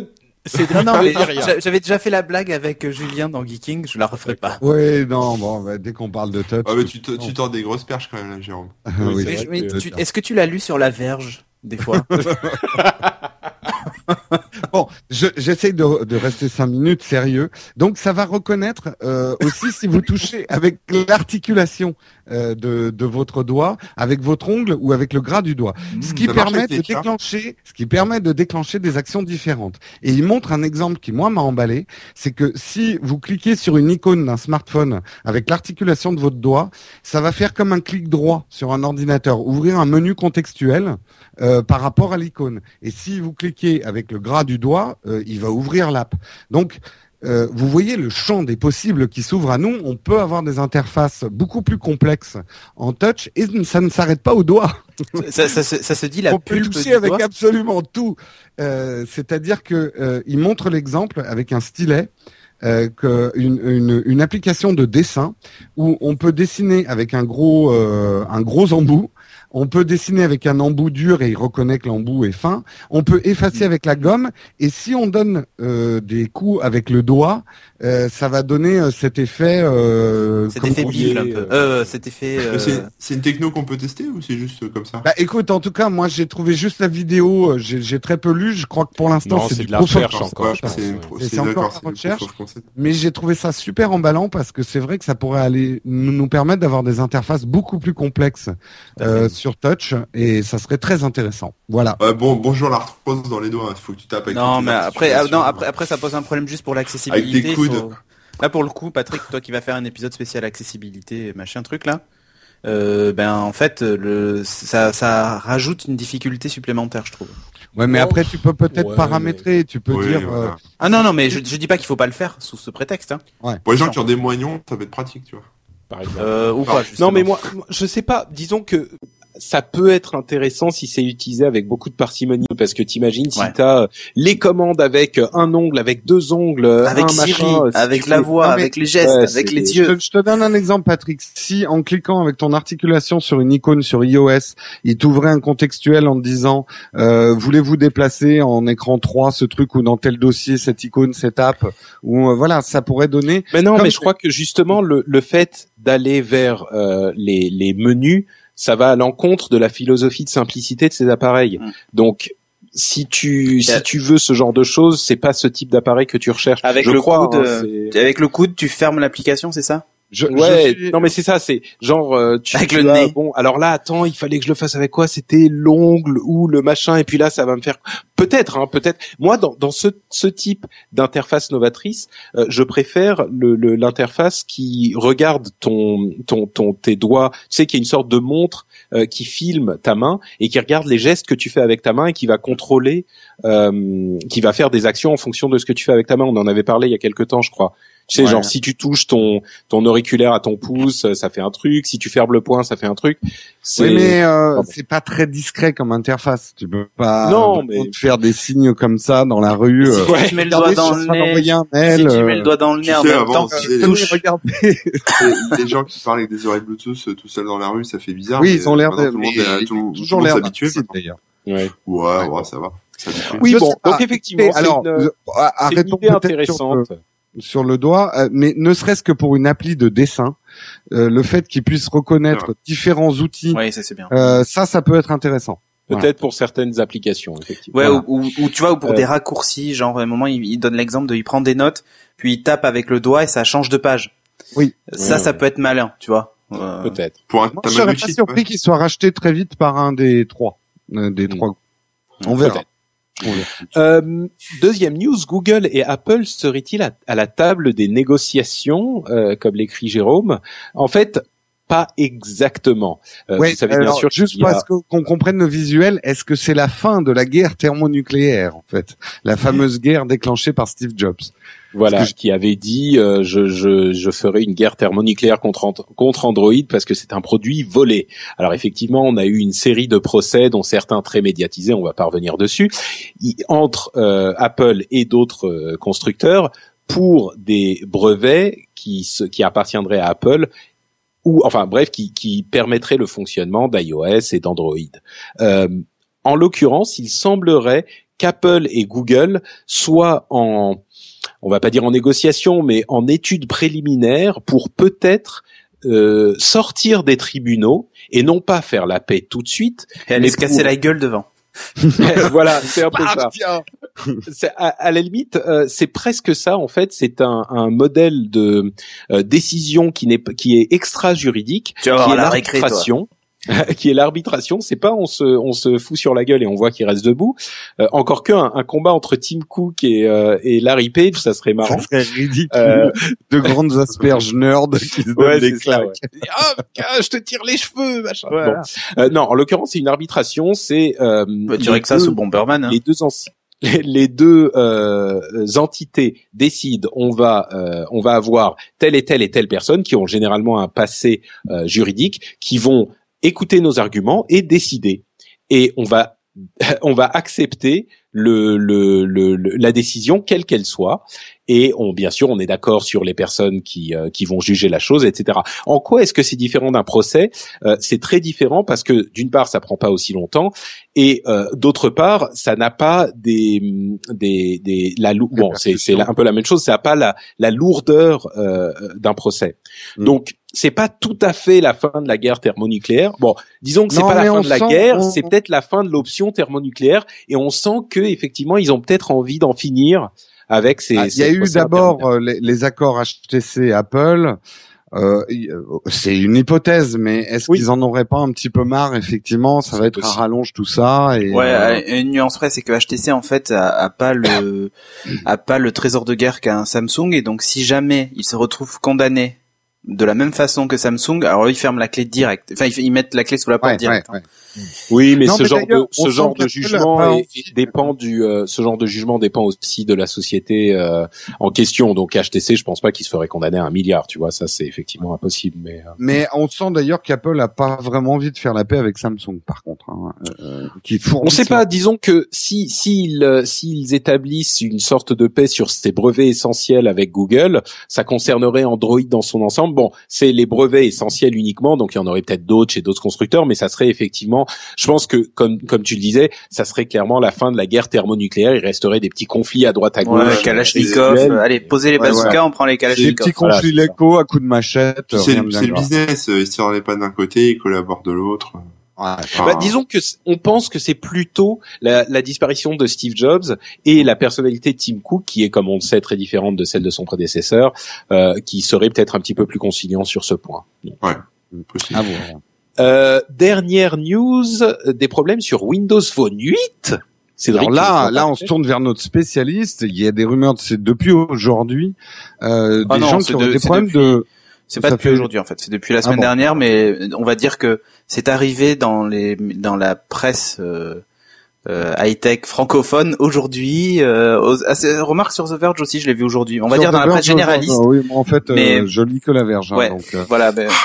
non, non, j'avais déjà fait la blague avec euh, Julien dans Geeking, je la referai pas. Oui, non, bon, bah, dès qu'on parle de touch. Ah, mais tu, tu tords des grosses perches quand même, là, Jérôme. *laughs* Est-ce que tu l'as lu sur la verge des fois? *laughs* bon, j'essaie de, de, rester cinq minutes sérieux. Donc, ça va reconnaître euh, aussi si vous touchez avec l'articulation euh, de, de, votre doigt, avec votre ongle ou avec le gras du doigt, mmh, ce qui permet de déclencher, ce qui permet de déclencher des actions différentes. Et il montre un exemple qui moi m'a emballé, c'est que si vous cliquez sur une icône d'un smartphone avec l'articulation de votre doigt, ça va faire comme un clic droit sur un ordinateur, ouvrir un menu contextuel euh, par rapport à l'icône. Et si vous cliquez avec le gras du doigt, euh, il va ouvrir l'app. Donc, euh, vous voyez le champ des possibles qui s'ouvre à nous. On peut avoir des interfaces beaucoup plus complexes en touch et ça ne s'arrête pas au doigt. Ça, ça, ça, se dit la On peut toucher avec absolument tout. Euh, C'est-à-dire que euh, il montre l'exemple avec un stylet. Euh, que une, une, une, application de dessin où on peut dessiner avec un gros un gros embout On peut dessiner avec un embout dur et il reconnaît que l'embout est fin. On peut effacer avec la gomme. Et si on donne euh, des coups avec le doigt, euh, ça va donner euh, cet effet. Euh, Cet effet disiez, un peu. Euh, cet effet. euh, C'est une techno qu'on peut tester ou c'est juste comme ça? Bah écoute, en tout cas, moi j'ai trouvé juste la vidéo, euh, j'ai très peu lu, je crois que pour l'instant c'est du de la recherche encore, c'est encore la recherche. Mais j'ai trouvé ça super emballant parce que c'est vrai que ça pourrait aller nous, permettre d'avoir des interfaces beaucoup plus complexes euh, sur touch et ça serait très intéressant. Voilà. Ouais, bon, bonjour l'arthrose dans les doigts. Il faut que tu tapes avec Non, mais après, ah, non, après, après, ça pose un problème juste pour l'accessibilité. Avec des coudes. faut- Là, pour le coup, Patrick, toi qui vas faire un épisode spécial accessibilité, machin truc là, euh, ben en fait, le, ça, ça rajoute une difficulté supplémentaire, je trouve. Ouais, mais Oh. après tu peux peut-être Ouais, paramétrer, tu peux Oui, dire. voilà. euh, Ah non, non, mais je, je dis pas qu'il faut pas le faire sous ce prétexte, hein. Pour les gens qui ont des moignons, ça va être pratique, tu vois. Par exemple. Euh, ou pas. justement. Non, mais moi, je sais pas. Disons que ça peut être intéressant si c'est utilisé avec beaucoup de parcimonie, parce que t'imagines si Ouais. t'as euh, les commandes avec euh, un ongle, avec deux ongles, avec un Siri, machin, euh, si avec tu la voix, Non, mais- avec les gestes, Ouais, avec les Je yeux. te, je te donne un exemple, Patrick. Si en cliquant avec ton articulation sur une icône sur iOS, il t'ouvrait un contextuel en te disant euh, voulez-vous déplacer en écran 3 ce truc ou dans tel dossier cette icône, cette app ou euh, voilà, ça pourrait donner. Mais non, Comme mais je crois que justement le, le fait d'aller vers euh, les, les menus, ça va à l'encontre de la philosophie de simplicité de ces appareils. Mm. Donc si tu si tu veux ce genre de choses, c'est pas ce type d'appareil que tu recherches. Avec je le crois, coude, hein, euh, Avec le coude, tu fermes l'application, c'est ça? Je, Ouais, je suis- non mais c'est ça, c'est genre euh, tu, Avec tu le as- nez. Bon, alors là, attends, il fallait que je le fasse avec quoi? C'était l'ongle ou le machin, et puis là, ça va me faire peut-être, hein, peut-être. Moi, dans, dans ce, ce type d'interface novatrice, euh, je préfère le le- l'interface qui regarde ton ton ton tes doigts. Tu sais qu'il y a une sorte de montre euh, qui filme ta main et qui regarde les gestes que tu fais avec ta main et qui va contrôler, euh, qui va faire des actions en fonction de ce que tu fais avec ta main. On en avait parlé il y a quelque temps, je crois. Tu sais, Ouais. genre si tu touches ton ton auriculaire à ton pouce, euh, ça fait un truc. Si tu fermes le poing, ça fait un truc. C'est Oui, mais euh, c'est pas très discret comme interface. Tu peux pas Non, euh, mais- te faire des signes comme ça dans la rue. Si euh, Ouais. tu mets le doigt dans le nez, si tu mets euh, le doigt dans le nez en même temps tu que tu touches. regardez. les, *laughs* *laughs* gens qui parlent avec des oreilles Bluetooth euh, tout seuls dans la rue, ça fait bizarre. Oui, ils ont l'air toujours l'air d'acide, d'ailleurs. ouais. Ouais, ouais, ça va. Ça. Oui, Je bon. Donc effectivement, c'est Alors, une, euh, c'est une idée sur intéressante. Sur le doigt, euh, mais ne serait-ce que pour une appli de dessin, euh, le fait qu'il puisse reconnaître Ouais. différents outils, Oui, ça c'est bien. euh, ça, ça peut être intéressant. Peut-être pour certaines applications, effectivement. Ouais, Voilà. ou, ou, ou tu vois, ou pour Euh. des raccourcis, genre à un moment il, il donne l'exemple de il prend des notes, puis il tape avec le doigt et ça change de page. Oui. Ça, Ouais, ça peut être malin, tu vois. Euh, Peut-être. Pour un Moi, je serais pas surpris qu'il soit racheté très vite par un des trois, euh, des Mm. trois. On verra. Euh, deuxième news, Google et Apple seraient-ils à, à la table des négociations, euh, comme l'écrit Jérôme? En fait, pas exactement. Euh, Ouais, vous savez bien alors, sûr juste a- parce qu'on comprenne le visuel, est-ce que c'est la fin de la guerre thermonucléaire en fait, la fameuse *laughs* guerre déclenchée par Steve Jobs Voilà, qui avait dit euh, je, je, je ferai une guerre thermonucléaire contre, contre Android parce que c'est un produit volé. Alors effectivement, on a eu une série de procès dont certains très médiatisés, on va pas revenir dessus, entre euh, Apple et d'autres euh, constructeurs pour des brevets qui, se, qui appartiendraient à Apple ou enfin bref qui, qui permettraient le fonctionnement d'iOS et d'Android. Euh, en l'occurrence, il semblerait qu'Apple et Google soient en on va pas dire en négociation, mais en études préliminaires pour peut-être euh, sortir des tribunaux et non pas faire la paix tout de suite. Et aller se casser la gueule devant. *laughs* voilà, c'est un peu Ah, ça. tiens. C'est- À, à la limite, euh, c'est presque ça en fait. C'est un, un modèle de euh, décision qui n'est pas- qui est extra juridique, Tu vas qui est la récré, toi. l'arbitration. *laughs* qui est l'arbitration, c'est pas on se on se fout sur la gueule et on voit qu'il reste debout. Euh, encore qu'un un combat entre Tim Cook et, euh, et Larry Page, ça serait marrant. Ça serait ridicule. Euh, *laughs* De grandes asperges nerds qui se donnent Ouais, des claques. ouais. Ah, je te tire les cheveux, machin. Voilà. Bon. Euh, non, en l'occurrence, c'est une arbitration. C'est euh, Bah, tu que ça deux- sous Bomberman. Hein. les deux anci- les, les deux euh, entités décident on va euh, on va avoir telle et telle et telle personne qui ont généralement un passé euh, juridique qui vont écouter nos arguments et décider et on va *laughs* on va accepter le, le, le, la décision, quelle qu'elle soit. Et on, bien sûr, on est d'accord sur les personnes qui, euh, qui vont juger la chose, etc. En quoi est-ce que c'est différent d'un procès? Euh, C'est très différent parce que d'une part, ça prend pas aussi longtemps, et euh, d'autre part, ça n'a pas des, des, des la bon, c'est, c'est un peu la même chose. Ça n'a pas la, la lourdeur d'un procès. Mm. Donc c'est pas tout à fait la fin de la guerre thermonucléaire. Bon, disons que c'est pas la fin de la guerre, c'est peut-être la fin de l'option thermonucléaire, et on sent que effectivement ils ont peut-être envie d'en finir avec ces. Ah, il y a eu d'abord euh, les, accords HTC Apple. Euh, c'est une hypothèse, mais est-ce qu'ils en auraient pas un petit peu marre Effectivement, ça va être un rallonge tout ça. Et, ouais, euh, une nuance près, c'est que HTC en fait a, pas le a pas le trésor de guerre qu'a un Samsung, et donc si jamais il se retrouve condamné de la même façon que Samsung, alors ils ferment la clé direct. Enfin, ils mettent la clé sous la porte direct. Hein. Oui, mais ce genre de ce genre de jugement dépend du euh, ce genre de jugement dépend aussi de la société euh, en question. Donc HTC, je pense pas qu'il se ferait condamner à un milliard. Tu vois, ça c'est effectivement impossible. Mais euh, mais on sent d'ailleurs qu'Apple a pas vraiment envie de faire la paix avec Samsung, par contre. Hein, qui on sait pas. Disons que si s'ils s'ils établissent une sorte de paix sur ces brevets essentiels avec Google, ça concernerait Android dans son ensemble. Bon, c'est les brevets essentiels uniquement, donc il y en aurait peut-être d'autres chez d'autres constructeurs, mais ça serait effectivement je pense que, comme comme tu le disais, ça serait clairement la fin de la guerre thermonucléaire. Il resterait des petits conflits à droite à gauche. Ouais, Kalachnikov. allez, posez les bazookas, on prend les Kalachnikov. Des petits conflits voilà, à coups de machette. C'est le business. Ils tirent les pas d'un côté, ils collaborent de l'autre. Bah, disons que on pense que c'est plutôt la, la, disparition de Steve Jobs et la personnalité de Tim Cook qui est, comme on le sait, très différente de celle de son prédécesseur, euh, qui serait peut-être un petit peu plus conciliant sur ce point. Ouais, possible. Ah bon, euh, dernière news, des problèmes sur Windows Phone 8. Alors là, là, on se tourne vers notre spécialiste. Il y a des rumeurs, c'est depuis aujourd'hui, euh, ah des gens qui ont des problèmes de. C'est pas depuis aujourd'hui en fait, c'est depuis la ah semaine dernière, mais on va dire que c'est arrivé dans les dans la presse euh, euh, high-tech francophone aujourd'hui. Euh, remarque sur The Verge aussi, je l'ai vu aujourd'hui. On va dire dans la presse généraliste. oui, en fait, mais... je lis que la Verge. Hein, donc, voilà. Ben, *laughs*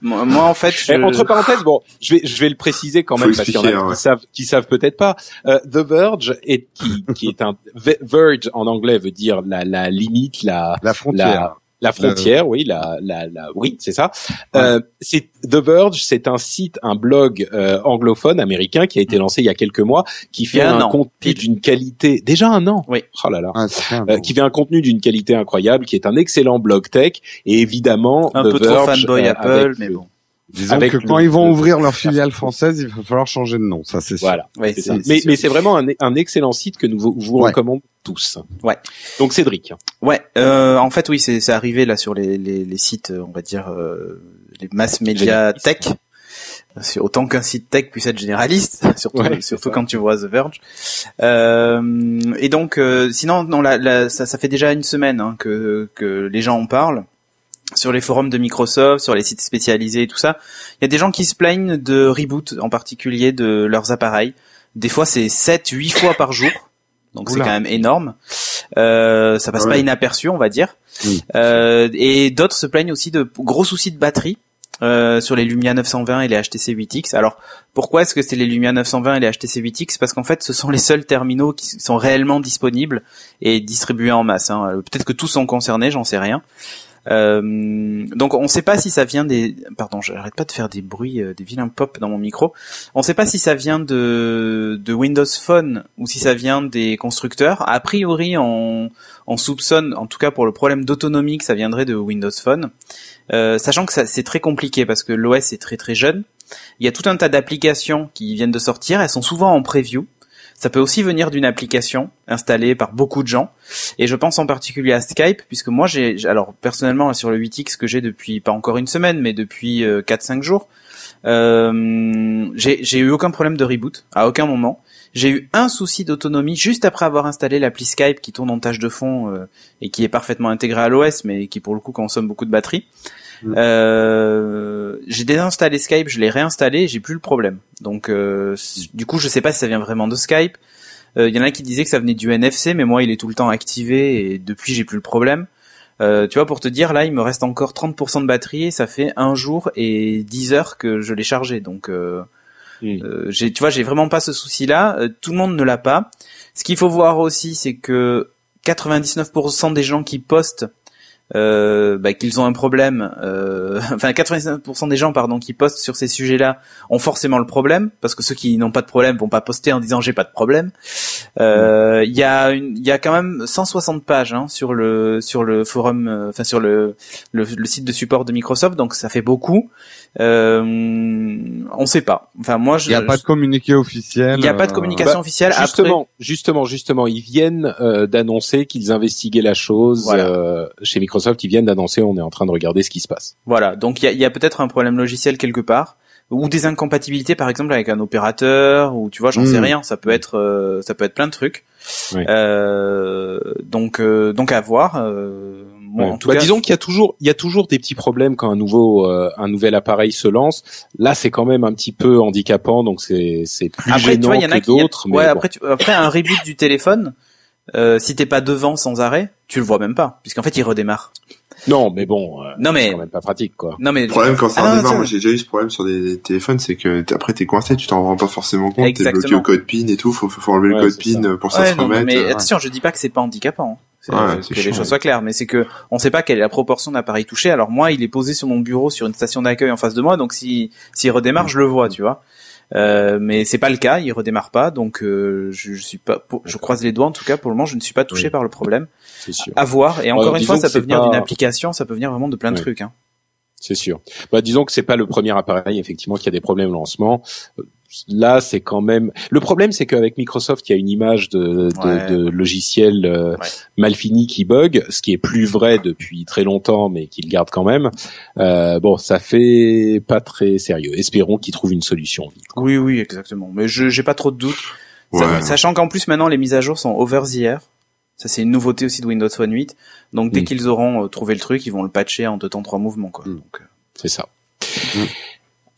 Moi, en fait, je... entre parenthèses, bon, je vais, je vais le préciser quand même parce qu'il y en a qui savent, qui savent peut-être pas. Euh, The Verge est qui, qui est un *laughs* Verge en anglais veut dire la, la limite, la, la frontière. La frontière, oui, la, la, la, oui, c'est ça. Euh, c'est The Verge, c'est un site, un blog euh, anglophone américain qui a été mm. lancé il y a quelques mois, qui fait un, contenu d'une qualité déjà un an? Oui. Oh là là. Ah, euh, qui fait un contenu d'une qualité incroyable, qui est un excellent blog tech et évidemment un peu trop fanboy Apple, mais bon. Disons que quand ils vont ouvrir leur filiale française, il va falloir changer de nom, ça c'est sûr. Voilà. mais mais c'est vraiment un, un, excellent site que nous vous, vous recommandons tous. Ouais. Donc Cédric. Ouais. Euh, en fait, oui, c'est arrivé là sur les, les, les, sites, on va dire euh, les mass médias tech. Autant qu'un site tech puisse être généraliste, *laughs* surtout, surtout quand tu vois The Verge. Euh, et donc, euh, sinon, non, la, ça, ça fait déjà une semaine hein, que, que les gens en parlent sur les forums de Microsoft, sur les sites spécialisés et tout ça. Il y a des gens qui se plaignent de reboot, en particulier de leurs appareils. Des fois, c'est 7, 8 fois par jour. Donc c'est quand même énorme. Euh, ça passe pas inaperçu, on va dire. Euh, et d'autres se plaignent aussi de gros soucis de batterie. Euh, sur les Lumia 920 et les HTC 8X. Alors pourquoi est-ce que c'est les Lumia 920 et les HTC 8X Parce qu'en fait, ce sont les seuls terminaux qui sont réellement disponibles et distribués en masse. Hein. Peut-être que tous sont concernés, j'en sais rien. Euh, donc on ne sait pas si ça vient des, pardon, j'arrête pas de faire des bruits, euh, des vilains pop dans mon micro. On ne sait pas si ça vient de, Windows Phone ou si ça vient des constructeurs. A priori, on, on soupçonne, en tout cas pour le problème d'autonomie, que ça viendrait de Windows Phone, euh, sachant que c'est très compliqué parce que l'OS est très très jeune. Il y a tout un tas d'applications qui viennent de sortir, elles sont souvent en preview. Ça peut aussi venir d'une application installée par beaucoup de gens. Et je pense en particulier à Skype, puisque moi j'ai, alors personnellement sur le 8X que j'ai depuis pas encore une semaine, mais depuis 4-5 euh, jours, euh, j'ai eu aucun problème de reboot à aucun moment. J'ai eu un souci d'autonomie juste après avoir installé l'appli Skype qui tourne en tâche de fond euh, et qui est parfaitement intégrée à l'OS, mais qui pour le coup consomme beaucoup de batterie. Mm. Euh, j'ai désinstallé Skype, je l'ai réinstallé, j'ai plus le problème. Donc euh, du coup, je sais pas si ça vient vraiment de Skype. Il euh, y en a qui disaient que ça venait du NFC, mais moi, il est tout le temps activé et depuis, j'ai plus le problème. Euh, tu vois, pour te dire, là, il me reste encore 30% de batterie et ça fait un jour et 10 heures que je l'ai chargé. Donc. Euh, j'ai, tu vois, j'ai vraiment pas ce souci-là. Euh, tout le monde ne l'a pas. Ce qu'il faut voir aussi, c'est que 99% des gens qui postent euh, bah, qu'ils ont un problème, euh, *laughs* enfin 99% des gens pardon qui postent sur ces sujets-là ont forcément le problème parce que ceux qui n'ont pas de problème vont pas poster en disant j'ai pas de problème. Euh, il y a il y a quand même 160 pages hein, sur le sur le forum, euh, enfin sur le, le site de support de Microsoft, donc ça fait beaucoup. Euh, on sait pas. Enfin moi, il n'y a pas de communiqué officiel. Il n'y a pas de communication bah, officielle. Justement, justement, justement, ils viennent euh, d'annoncer qu'ils investiguaient la chose euh, chez Microsoft. Ils viennent d'annoncer on est en train de regarder ce qui se passe. Voilà. Donc il y a, y a peut-être un problème logiciel quelque part ou des incompatibilités par exemple avec un opérateur ou tu vois j'en sais hmm. rien ça peut être euh, ça peut être plein de trucs euh, donc euh, donc à voir euh, en tout bah, cas, disons qu'il y a toujours il y a toujours des petits problèmes quand un nouveau un nouvel appareil se lance là c'est quand même un petit peu handicapant donc c'est c'est plus après, gênant tu vois, y en a que d'autres ouais après après un reboot du téléphone si t'es pas devant sans arrêt tu le vois même pas puisqu'en fait il redémarre non, mais bon, euh, non mais c'est quand même pas pratique quoi. Non mais le problème quand ça ah, redémarre, moi j'ai déjà eu ce problème sur des téléphones, c'est que après t'es coincé, tu t'en rends pas forcément compte, t'es bloqué au code PIN et tout, faut, faut enlever le code PIN pour ça se remettre. Mais euh, attention, je dis pas que c'est pas handicapant. Hein. que les choses soient claires, mais c'est que on sait pas quelle est la proportion d'appareils touchés. Alors moi, il est posé sur mon bureau sur une station d'accueil en face de moi, donc si s'il redémarre, je le vois, tu vois. Euh, mais c'est pas le cas, il redémarre pas, donc euh, je, je, suis pas, je croise les doigts en tout cas pour le moment, je ne suis pas touché par le problème. C'est sûr. À voir. Et encore une fois, ça peut venir d'une application, ça peut venir vraiment de plein de trucs. Hein. C'est sûr. Bah, disons que c'est pas le premier appareil effectivement qui a des problèmes de lancement là, c'est quand même. Le problème, c'est qu'avec Microsoft, il y a une image de, de, de logiciel euh, mal fini qui bug, ce qui est plus vrai depuis très longtemps, mais qu'il garde quand même. Euh, bon, ça fait pas très sérieux. Espérons qu'ils trouvent une solution vite. Oui, oui, exactement. Mais je j'ai pas trop de doutes. sachant qu'en plus maintenant les mises à jour sont over the air. Ça c'est une nouveauté aussi de Windows Phone 8. Donc dès mm. qu'ils auront euh, trouvé le truc, ils vont le patcher en deux temps trois mouvements quoi. Mm. c'est ça. Mm.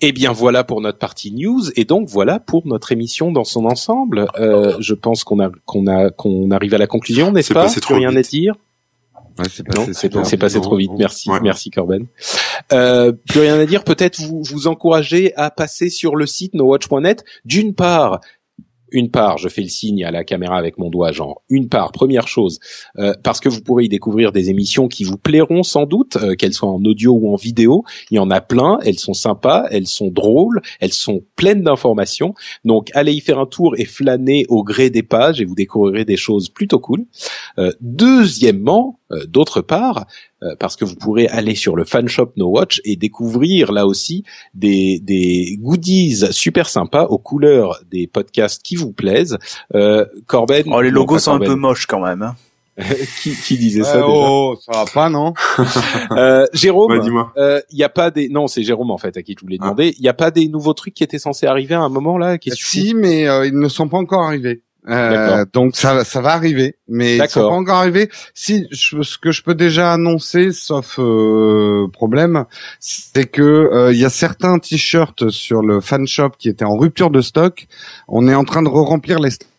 Eh bien voilà pour notre partie news et donc voilà pour notre émission dans son ensemble. Euh, je pense qu'on a qu'on a qu'on arrive à la conclusion, n'est-ce pas Plus rien à dire. Ouais, c'est passé, c'est passé, trop vite. Merci, merci Corben. Euh, plus rien à dire. Peut-être vous vous encourager à passer sur le site nowatch.net. D'une part, une part, je fais le signe à la caméra avec mon doigt, genre une part, première chose, euh, parce que vous pourrez y découvrir des émissions qui vous plairont sans doute, euh, qu'elles soient en audio ou en vidéo. Il y en a plein, elles sont sympas, elles sont drôles, elles sont pleines d'informations. Donc allez y faire un tour et flâner au gré des pages et vous découvrirez des choses plutôt cool. Euh, deuxièmement, d'autre part, euh, parce que vous pourrez aller sur le fan shop No Watch et découvrir là aussi des, des goodies super sympas aux couleurs des podcasts qui vous plaisent. Euh, Corben, oh, les logos sont un peu moches quand même. Hein. *laughs* qui, qui, disait ça Oh, ça va pas, non *laughs* euh, Jérôme, il euh, y a pas des non, c'est Jérôme en fait à qui je voulais ah. demander. Il y a pas des nouveaux trucs qui étaient censés arriver à un moment là Si, mais euh, ils ne sont pas encore arrivés. Euh, donc ça, ça va arriver, mais ça va pas encore arrivé. Si ce que je peux déjà annoncer, sauf euh, problème, c'est que euh, il y a certains t-shirts sur le fan shop qui étaient en rupture de stock. On est en train de re-remplir les stocks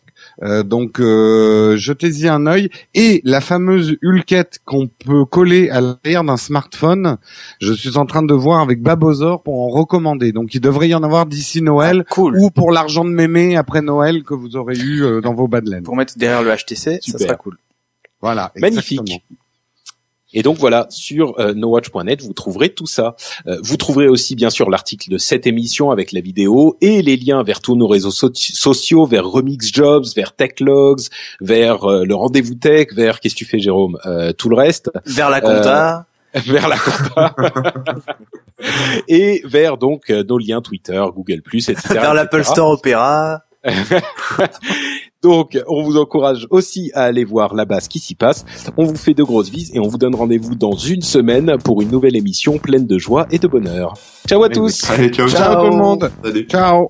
euh, donc euh, jetez-y un œil. Et la fameuse hulquette qu'on peut coller à l'arrière d'un smartphone, je suis en train de voir avec Babozor pour en recommander. Donc il devrait y en avoir d'ici Noël ah, cool. ou pour l'argent de mémé après Noël que vous aurez eu euh, dans vos badlands. Pour mettre derrière le HTC, ça sera cool. Voilà, magnifique. Et donc voilà, sur euh, nowatch.net, vous trouverez tout ça. Euh, vous trouverez aussi bien sûr l'article de cette émission avec la vidéo et les liens vers tous nos réseaux sociaux, vers Remix Jobs, vers Techlogs, vers euh, le rendez-vous tech, vers qu'est-ce que tu fais Jérôme, euh, tout le reste. Vers la compta. vers la compta. *laughs* et vers donc nos liens Twitter, Google+, etc. Vers l'Apple Store Opera. *laughs* Donc, on vous encourage aussi à aller voir là-bas ce qui s'y passe. On vous fait de grosses vises et on vous donne rendez-vous dans une semaine pour une nouvelle émission pleine de joie et de bonheur. Ciao à tous. ciao, ciao, tout le monde. Ciao.